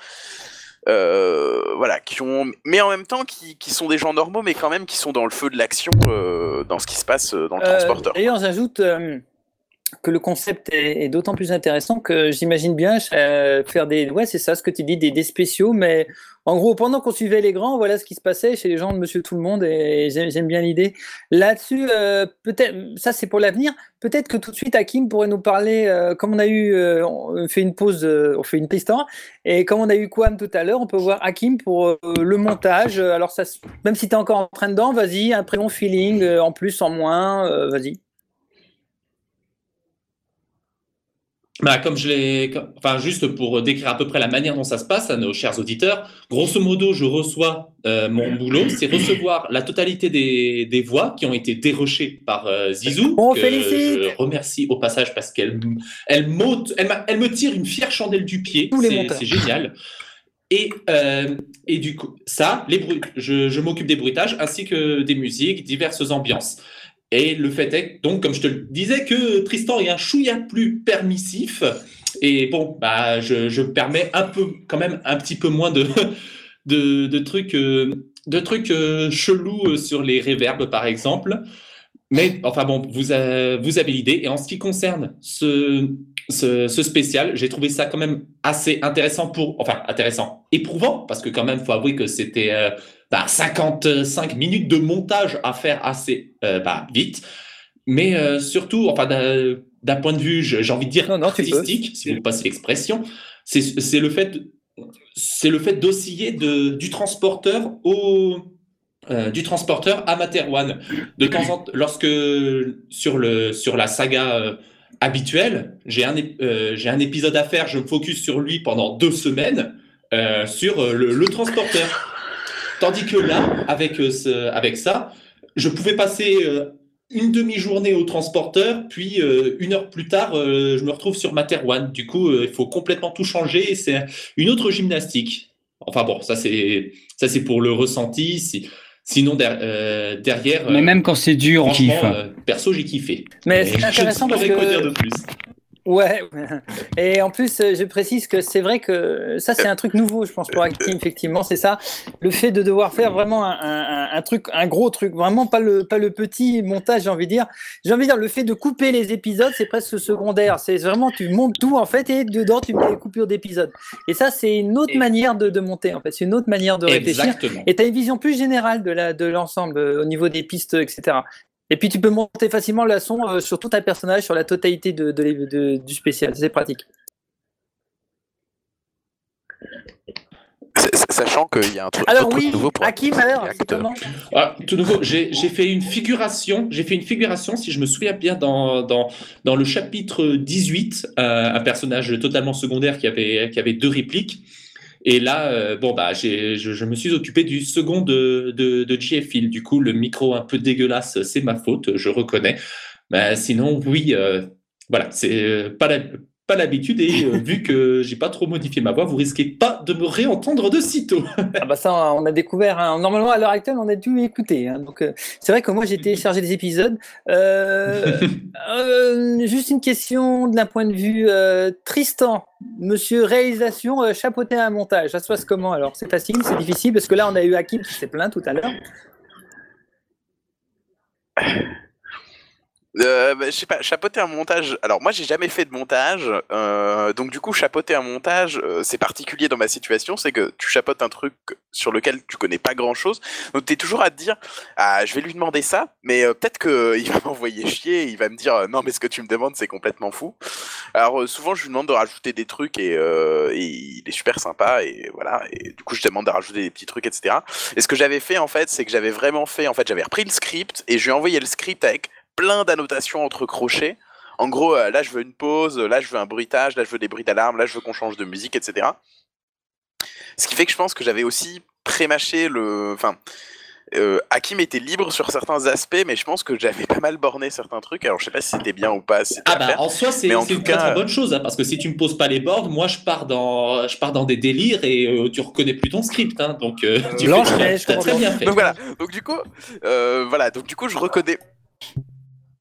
euh, voilà, qui ont, mais en même temps qui, qui sont des gens normaux, mais quand même qui sont dans le feu de l'action, euh, dans ce qui se passe euh, dans le Euh, transporteur. D'ailleurs, j'ajoute, euh, que le concept est, d'autant plus intéressant que j'imagine bien euh, faire des. Ouais, c'est ça ce que tu dis, des, des spéciaux, mais en gros, pendant qu'on suivait les grands, voilà ce qui se passait chez les gens de Monsieur Tout le Monde, et j'aime bien l'idée. Là-dessus, euh, peut-être, ça c'est pour l'avenir. Peut-être que tout de suite, Hakim pourrait nous parler, euh, comme on a eu, on fait une pause, on fait une piste en, et comme on a eu Quam tout à l'heure, on peut voir Hakim pour le montage. Alors ça, même si tu es encore en train dedans, vas-y, un bon feeling, en plus, en moins, vas-y. Bah, comme je l'ai, enfin, juste pour décrire à peu près la manière dont ça se passe à nos chers auditeurs, grosso modo, je reçois euh, mon boulot, c'est recevoir la totalité des, des voix qui ont été dérochées par euh, Zizou, On que félicite. je remercie au passage parce qu'elle elle, elle, elle me tire une fière chandelle du pied, c'est génial. Et, euh, et du coup, ça, les bruits, je, je m'occupe des bruitages ainsi que des musiques, diverses ambiances. Et le fait est, donc, comme je te le disais, que Tristan est un chouïa plus permissif. Et bon, bah, je, je me permets un peu, quand même, un petit peu moins de, de, de trucs, euh, trucs euh, chelous euh, sur les réverbes, par exemple. Mais enfin bon, vous, a- vous avez l'idée. Et en ce qui concerne ce, spécial, j'ai trouvé ça quand même assez intéressant pour, enfin intéressant, éprouvant, parce que quand même, faut avouer que c'était bah, 55 minutes de montage à faire assez euh, bah, vite. Mais euh, surtout, enfin d'un point de vue, j'ai envie de dire Non, non, artistique, si vous me passez l'expression, c'est le fait, c'est le fait d'osciller du transporteur au euh, du transporteur à Materwan. De temps en temps, lorsque sur, le, sur la saga euh, habituelle, j'ai un, ép- euh, j'ai un épisode à faire, je me focus sur lui pendant deux semaines sur le, le transporteur. Tandis que là, avec, euh, ce- avec ça, je pouvais passer euh, une demi-journée au transporteur, puis euh, une heure plus tard, euh, je me retrouve sur Materwan. Du coup, euh, il faut complètement tout changer et c'est une autre gymnastique. Enfin bon, ça c'est ça c'est pour le ressenti. Si- sinon der- euh, derrière, Mais même quand c'est dur, on kiffe. euh, perso j'ai kiffé. Mais c'est intéressant parce saurais quoi dire que. de plus. Ouais, et en plus, euh, je précise que c'est vrai que ça, c'est un truc nouveau, je pense, pour Actim, effectivement, c'est ça. Le fait de devoir faire vraiment un, un- un truc, un gros truc, vraiment pas le, pas le petit montage, j'ai envie de dire. J'ai envie de dire, le fait de couper les épisodes, c'est presque secondaire. C'est vraiment, tu montes tout, en fait, et dedans, tu mets les coupures d'épisodes. Et ça, c'est une autre Et- manière de, de monter, en fait. C'est une autre manière de réfléchir. Exactement. Et tu as une vision plus générale de la de l'ensemble euh, au niveau des pistes, etc. Et puis tu peux monter facilement le son euh, sur tout un personnage, sur la totalité de, de l'é- de- du spécial. C'est pratique. Sachant qu'il y a un truc, Alors un truc oui, nouveau pour Hakim, alors, Ah, tout nouveau, j'ai j'ai fait une figuration, j'ai fait une figuration, si je me souviens bien, dans, dans, dans le chapitre 18, euh, un personnage totalement secondaire qui avait, qui avait deux répliques. Et là, euh, bon, bah, je, je me suis occupé du second de, de. Du coup, le micro un peu dégueulasse, c'est ma faute, je reconnais. Mais sinon, oui, euh, voilà, c'est euh, pas la- pas l'habitude. Et euh, vu que j'ai pas trop modifié ma voix, vous risquez pas de me réentendre de sitôt. Ah bah ça, on a découvert. hein. Normalement, à l'heure actuelle, on a dû écouter. hein. Donc, euh, c'est vrai que moi, j'ai téléchargé des épisodes. Euh, euh, juste une question d'un point de vue euh, Tristan, Monsieur réalisation, euh, chapeauter un montage. Ça se passe comment alors? C'est facile, c'est difficile parce que là, on a eu Hakim qui s'est plaint tout à l'heure. Euh, bah, je sais pas, chapeauter un montage. Alors moi j'ai jamais fait de montage, euh, donc du coup chapeauter un montage, euh, c'est particulier dans ma situation, c'est que tu chapeautes un truc sur lequel tu connais pas grand chose, donc t'es toujours à te dire ah je vais lui demander ça, mais euh, peut-être que il va m'envoyer chier, il va me dire non mais ce que tu me demandes c'est complètement fou. Alors euh, souvent je lui demande de rajouter des trucs et, euh, et il est super sympa et voilà et du coup je demande de rajouter des petits trucs etc. Et ce que j'avais fait en fait c'est que j'avais vraiment fait en fait j'avais repris le script et je lui ai envoyé le script avec plein d'annotations entre crochets. En gros, euh, là je veux une pause, là je veux un bruitage, là je veux des bruits d'alarme, là je veux qu'on change de musique, etc. Ce qui fait que je pense que j'avais aussi prémâché le. Enfin, euh, Hakim était libre sur certains aspects, mais je pense que j'avais pas mal borné certains trucs. Alors je sais pas si c'était bien ou pas. si Ah bah faire. en soi c'est une très cas, très bonne chose hein, parce que si tu me poses pas les boards, moi je pars dans je pars dans des délires et euh, tu reconnais plus ton script hein, donc euh, tu fais très, bien fait. Donc voilà. Donc du coup, euh, voilà. Donc du coup, je reconnais.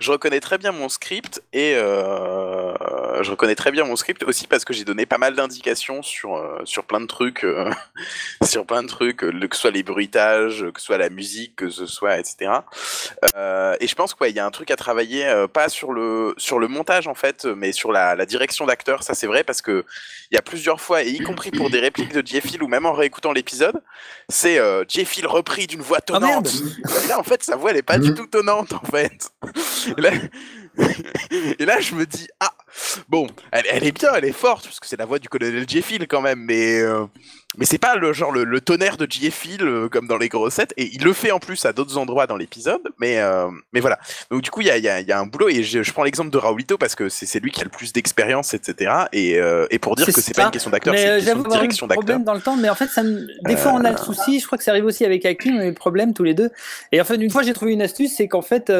Je reconnais très bien mon script et, euh, je reconnais très bien mon script aussi parce que j'ai donné pas mal d'indications sur euh, sur plein de trucs, euh, sur plein de trucs, euh, que ce soit les bruitages, que ce soit la musique, que ce soit etc. Euh, et je pense qu'il y a un truc à travailler, euh, pas sur le sur le montage en fait, mais sur la, la direction d'acteur. Ça c'est vrai parce que il y a plusieurs fois, et y compris pour des répliques de Jeffil ou même en réécoutant l'épisode, c'est euh, Jeffil repris d'une voix merde tonnante. là en fait sa voix elle est pas du tout tonnante en fait. Et là, et là, je me dis, ah, bon, elle, elle est bien, elle est forte, parce que c'est la voix du colonel Jeffil quand même, mais, euh, mais c'est pas le genre le, le tonnerre de Jeffil euh, comme dans les grossettes, et il le fait en plus à d'autres endroits dans l'épisode, mais, euh, mais voilà. Donc du coup, il y a, y, a, y a un boulot, et je, je prends l'exemple de Raulito parce que c'est lui qui a le plus d'expérience, etc. Et, euh, et pour dire que c'est pas une question d'acteur, c'est une question de direction d'acteur. problème dans le temps, mais en fait, ça me... des fois on a le souci. Je crois que ça arrive aussi avec Hakim, on a eu le problème tous les deux. Et en fait, une fois j'ai trouvé une astuce, c'est qu'en fait,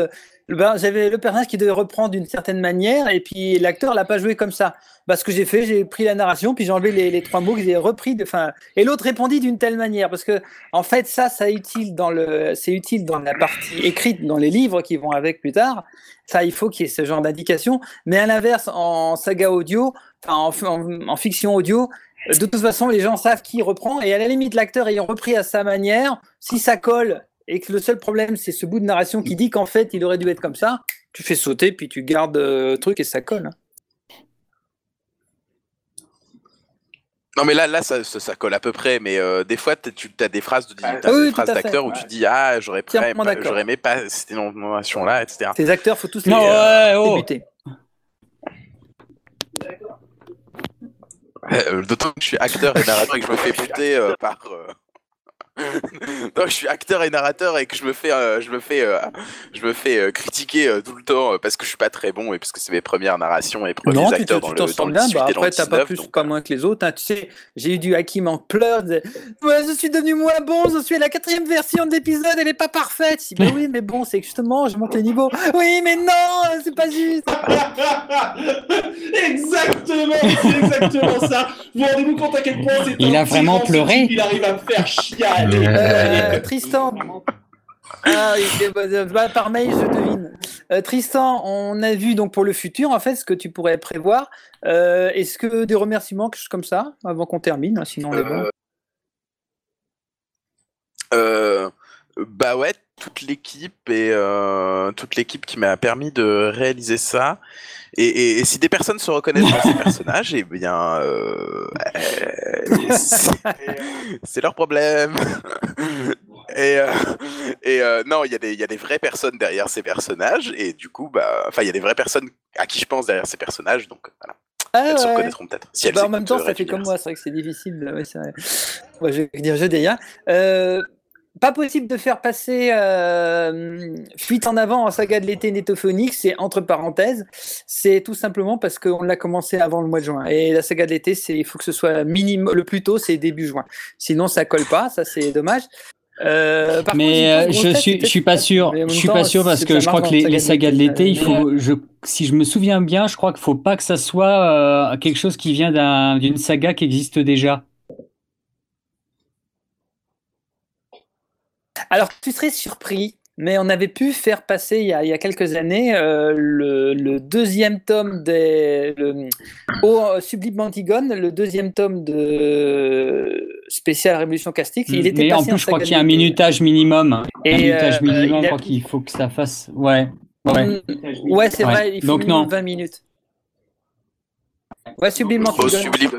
ben, j'avais le personnage qui devait reprendre d'une certaine manière, et puis l'acteur l'a pas joué comme ça. Bah, ce que j'ai fait, j'ai pris la narration, puis j'ai enlevé les, trois mots que j'ai repris. De, fin, et l'autre répondit d'une telle manière, parce que en fait, ça, ça est utile dans le, c'est utile dans la partie écrite, dans les livres qui vont avec plus tard. Ça, il faut qu'il y ait ce genre d'indication. Mais à l'inverse, en saga audio, en, en fiction audio, de toute façon, les gens savent qui reprend, et à la limite, l'acteur ayant repris à sa manière, si ça colle et que le seul problème c'est ce bout de narration qui dit qu'en fait il aurait dû être comme ça, tu fais sauter puis tu gardes euh, le truc et ça colle. hein. Non mais là, là ça, ça, ça colle à peu près, mais euh, des fois tu as des phrases de Ah oui, des tout phrases à fait. d'acteurs où tu dis ah j'aurais j'aurais aimé pas cette inondation là, etc. Ces acteurs, faut tous les Non, euh, ouais, oh. débuter. Euh, D'autant que je suis acteur et narrateur et que je me fais buter euh, par. Donc je suis acteur et narrateur et que je me fais, euh, je me fais, euh, je me fais euh, critiquer euh, tout le temps parce que je suis pas très bon et parce que c'est mes premières narrations et premiers Non, tu te- acteurs dans tu le, t'en dans le bien. 18 Bah, et dans après, t'as pas 19, plus donc, pas moins que les autres. hein. Tu sais, j'ai eu du Hakim en pleurs. Ouais, je suis devenu moins bon. Je suis à la quatrième version de l'épisode. Elle est pas parfaite. Je dis, bah oui, mais bon, c'est que justement, je monte le niveau. Oui, mais non, c'est pas juste. exactement, c'est exactement ça. Vous vous rendez-vous compte à quel point c'est Il a vraiment pleuré Il arrive à me faire chialer. Euh, Tristan. Ah, bah, bah, par mail, je devine. Euh, Tristan, on a vu donc pour le futur, en fait, ce que tu pourrais prévoir. Euh, Est-ce que des remerciements, quelque chose comme ça, avant qu'on termine, hein, sinon on est bon. Euh, euh, bah ouais, toute l'équipe et euh, toute l'équipe qui m'a permis de réaliser ça. Et, et- et si des personnes se reconnaissent dans ces personnages, eh bien, euh, euh, c'est- leur problème. Et, euh, et euh, non, il y, a des- il y a des vraies personnes derrière ces personnages, et du coup, bah, enfin, il y a des vraies personnes à qui je pense derrière ces personnages, donc voilà, Ah, elles se reconnaîtront peut-être. Si Bah, en même temps, ça fait comme moi, c'est vrai que c'est difficile. ouais, c'est vrai. Ouais, je vais dire je déjà. Euh, pas possible de faire passer euh, Fuite en avant en saga de l'été Netophonique, c'est entre parenthèses. C'est tout simplement parce qu'on l'a commencé avant le mois de juin. Et la saga de l'été, il faut que ce soit minimum, le plus tôt, c'est début juin. Sinon, ça colle pas, ça c'est dommage. Euh, par Mais contre, euh, je grosse suis, je suis pas sûr. Je suis temps, pas sûr parce que je crois que les, saga les de sagas de l'été, il faut, je, si je me souviens bien, je crois qu'il faut pas que ça soit euh, quelque chose qui vient d'un- d'une saga qui existe déjà. Alors, tu serais surpris, mais on avait pu faire passer il y a, il y a quelques années euh, le, le deuxième tome des. Le, au Sublime Antigone, le deuxième tome de spécial Révolution Castique. Il était Mais en plus, je crois qu'il y a un minutage minimum. un Et, minutage euh, minimum, il je crois qu'il faut que ça fasse. Ouais. Ouais. Mm, Ouais, c'est Ouais. vrai, il faut Donc, minimum non. 20 minutes. Ouais, Sublime Antigone. sublime,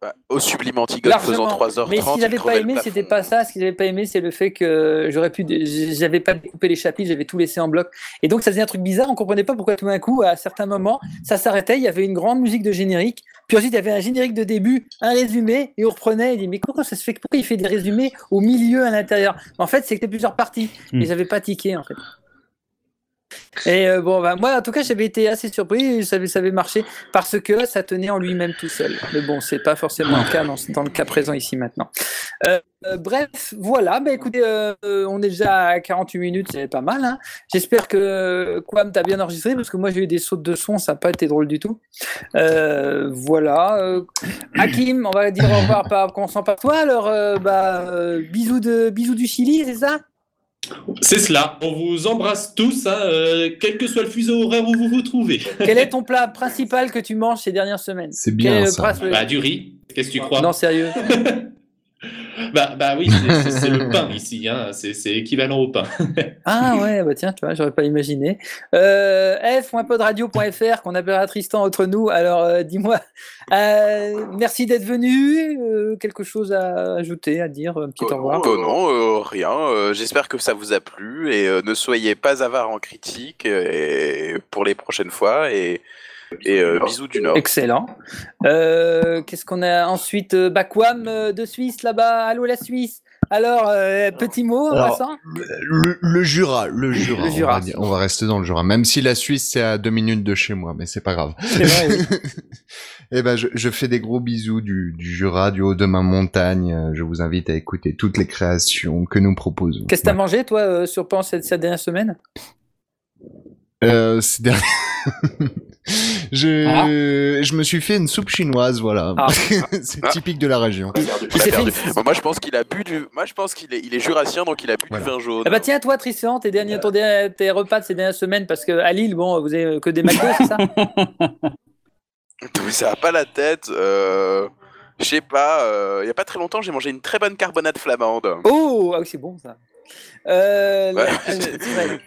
bah, au sublime Antigone faisant Largement. 3h30. Mais ce qu'ils il n'avaient pas aimé, c'était pas ça. Ce qu'ils n'avaient pas aimé, c'est le fait que j'aurais pu, j'avais pas découpé les chapitres, j'avais tout laissé en bloc. Et donc, ça faisait un truc bizarre. On comprenait pas pourquoi tout d'un coup, à certains moments, ça s'arrêtait. Il y avait une grande musique de générique. Puis ensuite, il y avait un générique de début, un résumé, et on reprenait. Il dit, mais pourquoi ça se fait? Pourquoi il fait des résumés au milieu, à l'intérieur? En fait, c'était plusieurs parties. Hmm. Et j'avais pas tiqué, en fait. Et euh, bon, bah, moi, en tout cas, j'avais été assez surpris. Ça avait, marché parce que ça tenait en lui-même tout seul. Mais bon, c'est pas forcément le cas dans, dans le cas présent ici maintenant. Euh, euh, bref, voilà. Bah, écoutez, on est déjà à 48 minutes, c'est pas mal. hein. J'espère que Quam t'as bien enregistré parce que moi j'ai eu des sautes de son, ça n'a pas été drôle du tout. Voilà. Hakim, on va dire au revoir par commençant par toi. Alors, bah, bisous de bisous du Chili, c'est ça? C'est cela. On vous embrasse tous, hein, euh, quel que soit le fuseau horaire où vous vous trouvez. Quel est ton plat principal que tu manges ces dernières semaines? C'est bien ça. Bah, du riz. Qu'est-ce que tu crois? Non, sérieux. bah, bah oui, c'est- le pain ici. Hein. C'est c'est équivalent au pain. Ah ouais, bah tiens, tu vois, j'aurais pas imaginé. Euh, f.podradio.fr qu'on appellera Tristan entre nous. Alors, euh, dis-moi, euh, merci d'être venu. euh, quelque chose à ajouter, à dire, un petit Oh, au revoir? oh non, euh, rien. euh, J'espère que ça vous a plu et euh, ne soyez pas avare en critique et pour les prochaines fois et, et euh, bisous du Nord. Excellent. Euh, Qu'est-ce qu'on a ensuite euh, Bakwam de Suisse là-bas? Allô la Suisse. Alors, euh, petit mot Alors, passant Le, le Jura, le Jura, Le Jura. On, va dire. On va rester dans le Jura, même si la Suisse c'est à deux minutes de chez moi, mais c'est pas grave. C'est vrai, oui. Eh ben, je, je fais des gros bisous du, du Jura, du haut de ma montagne. Je vous invite à écouter toutes les créations que nous proposons. Qu'est-ce que t'as Ouais. mangé, toi, euh, sur Pan cette, cette dernière semaine? Euh, ces derniers- je, je me suis fait une soupe chinoise, voilà. Ah. c'est typique de la région. Il a s'est perdu. fait une- Bon, moi je pense qu'il a bu du. Moi je pense qu'il est, il est jurassien donc il a bu Voilà. du vin jaune. Ah bah tiens, toi, Tristan, tes, derniers, ton dernier- tes repas de ces dernières semaines, parce que à Lille, bon, vous avez que des McDo, c'est ça ça a pas la tête. Euh... Je sais pas. euh, Il y a pas très longtemps j'ai mangé une très bonne carbonate flamande. Oh, ah oui, c'est bon ça. Euh, Ouais.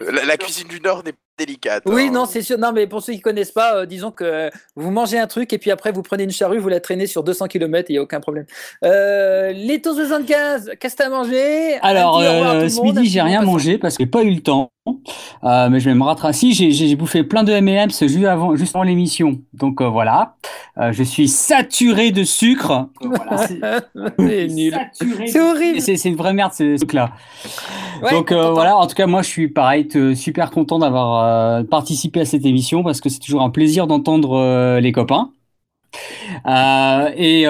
la-. La, la cuisine du Nord n'est pas délicate. Oui, hein. non, c'est sûr. Non, mais pour ceux qui connaissent pas, euh, disons que euh, vous mangez un truc et puis après vous prenez une charrue, vous la traînez sur 200 km, il n'y a aucun problème. Euh, Leto 75, qu'est-ce que t'as mangé? Alors, euh, ce midi, j'ai rien mangé parce que j'ai pas eu le temps. Euh, mais je vais me rattraper. Si, j'ai- j'ai j'ai bouffé plein de M&M's juste avant, juste avant l'émission. Donc euh, voilà. Euh, je suis saturé de sucre. Voilà, c'est- C'est nul. saturé C'est de- horrible. C'est c'est une vraie merde ce truc-là. Ouais, Donc euh, voilà, en tout cas moi je suis pareil super content d'avoir euh, participé à cette émission parce que c'est toujours un plaisir d'entendre euh, les copains. Euh, et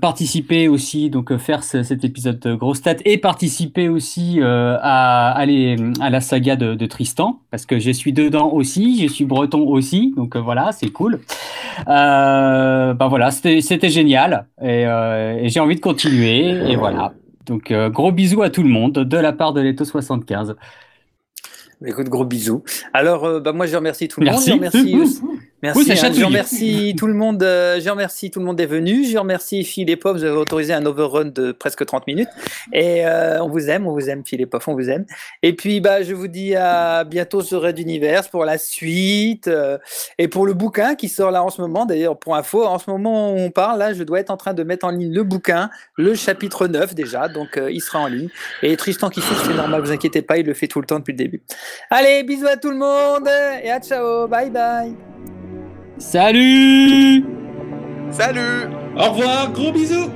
participer aussi, donc faire ce- cet épisode de Grosse Tête et participer aussi à, à, à la saga de, Tristan, parce que je suis dedans aussi, je suis breton aussi, donc voilà, c'est cool. Bah voilà, c'était génial et, j'ai envie de continuer et voilà. Donc gros bisous à tout le monde de la part de Leto 75. Bah, Écoute, gros bisous. Alors, euh, bah, moi, je remercie tout le Merci. monde. Je remercie, aussi- merci, Oui, hein, je remercie tout le monde. euh, je remercie tout le monde d'être venu. Je remercie Phil et Pop. Vous avez autorisé un overrun de presque 30 minutes. Et euh, on vous aime, on vous aime, Phil et Pop, on vous aime. Et puis, bah, je vous dis à bientôt sur Red Universe pour la suite euh, et pour le bouquin qui sort là en ce moment. D'ailleurs, pour info, en ce moment où on parle, là, je dois être en train de mettre en ligne le bouquin, le chapitre 9 déjà. Donc, euh, il sera en ligne. Et Tristan qui souffre, c'est normal, vous inquiétez pas, il le fait tout le temps depuis le début. Allez, bisous à tout le monde et à ciao, bye bye. Salut! Salut! Au revoir, gros bisous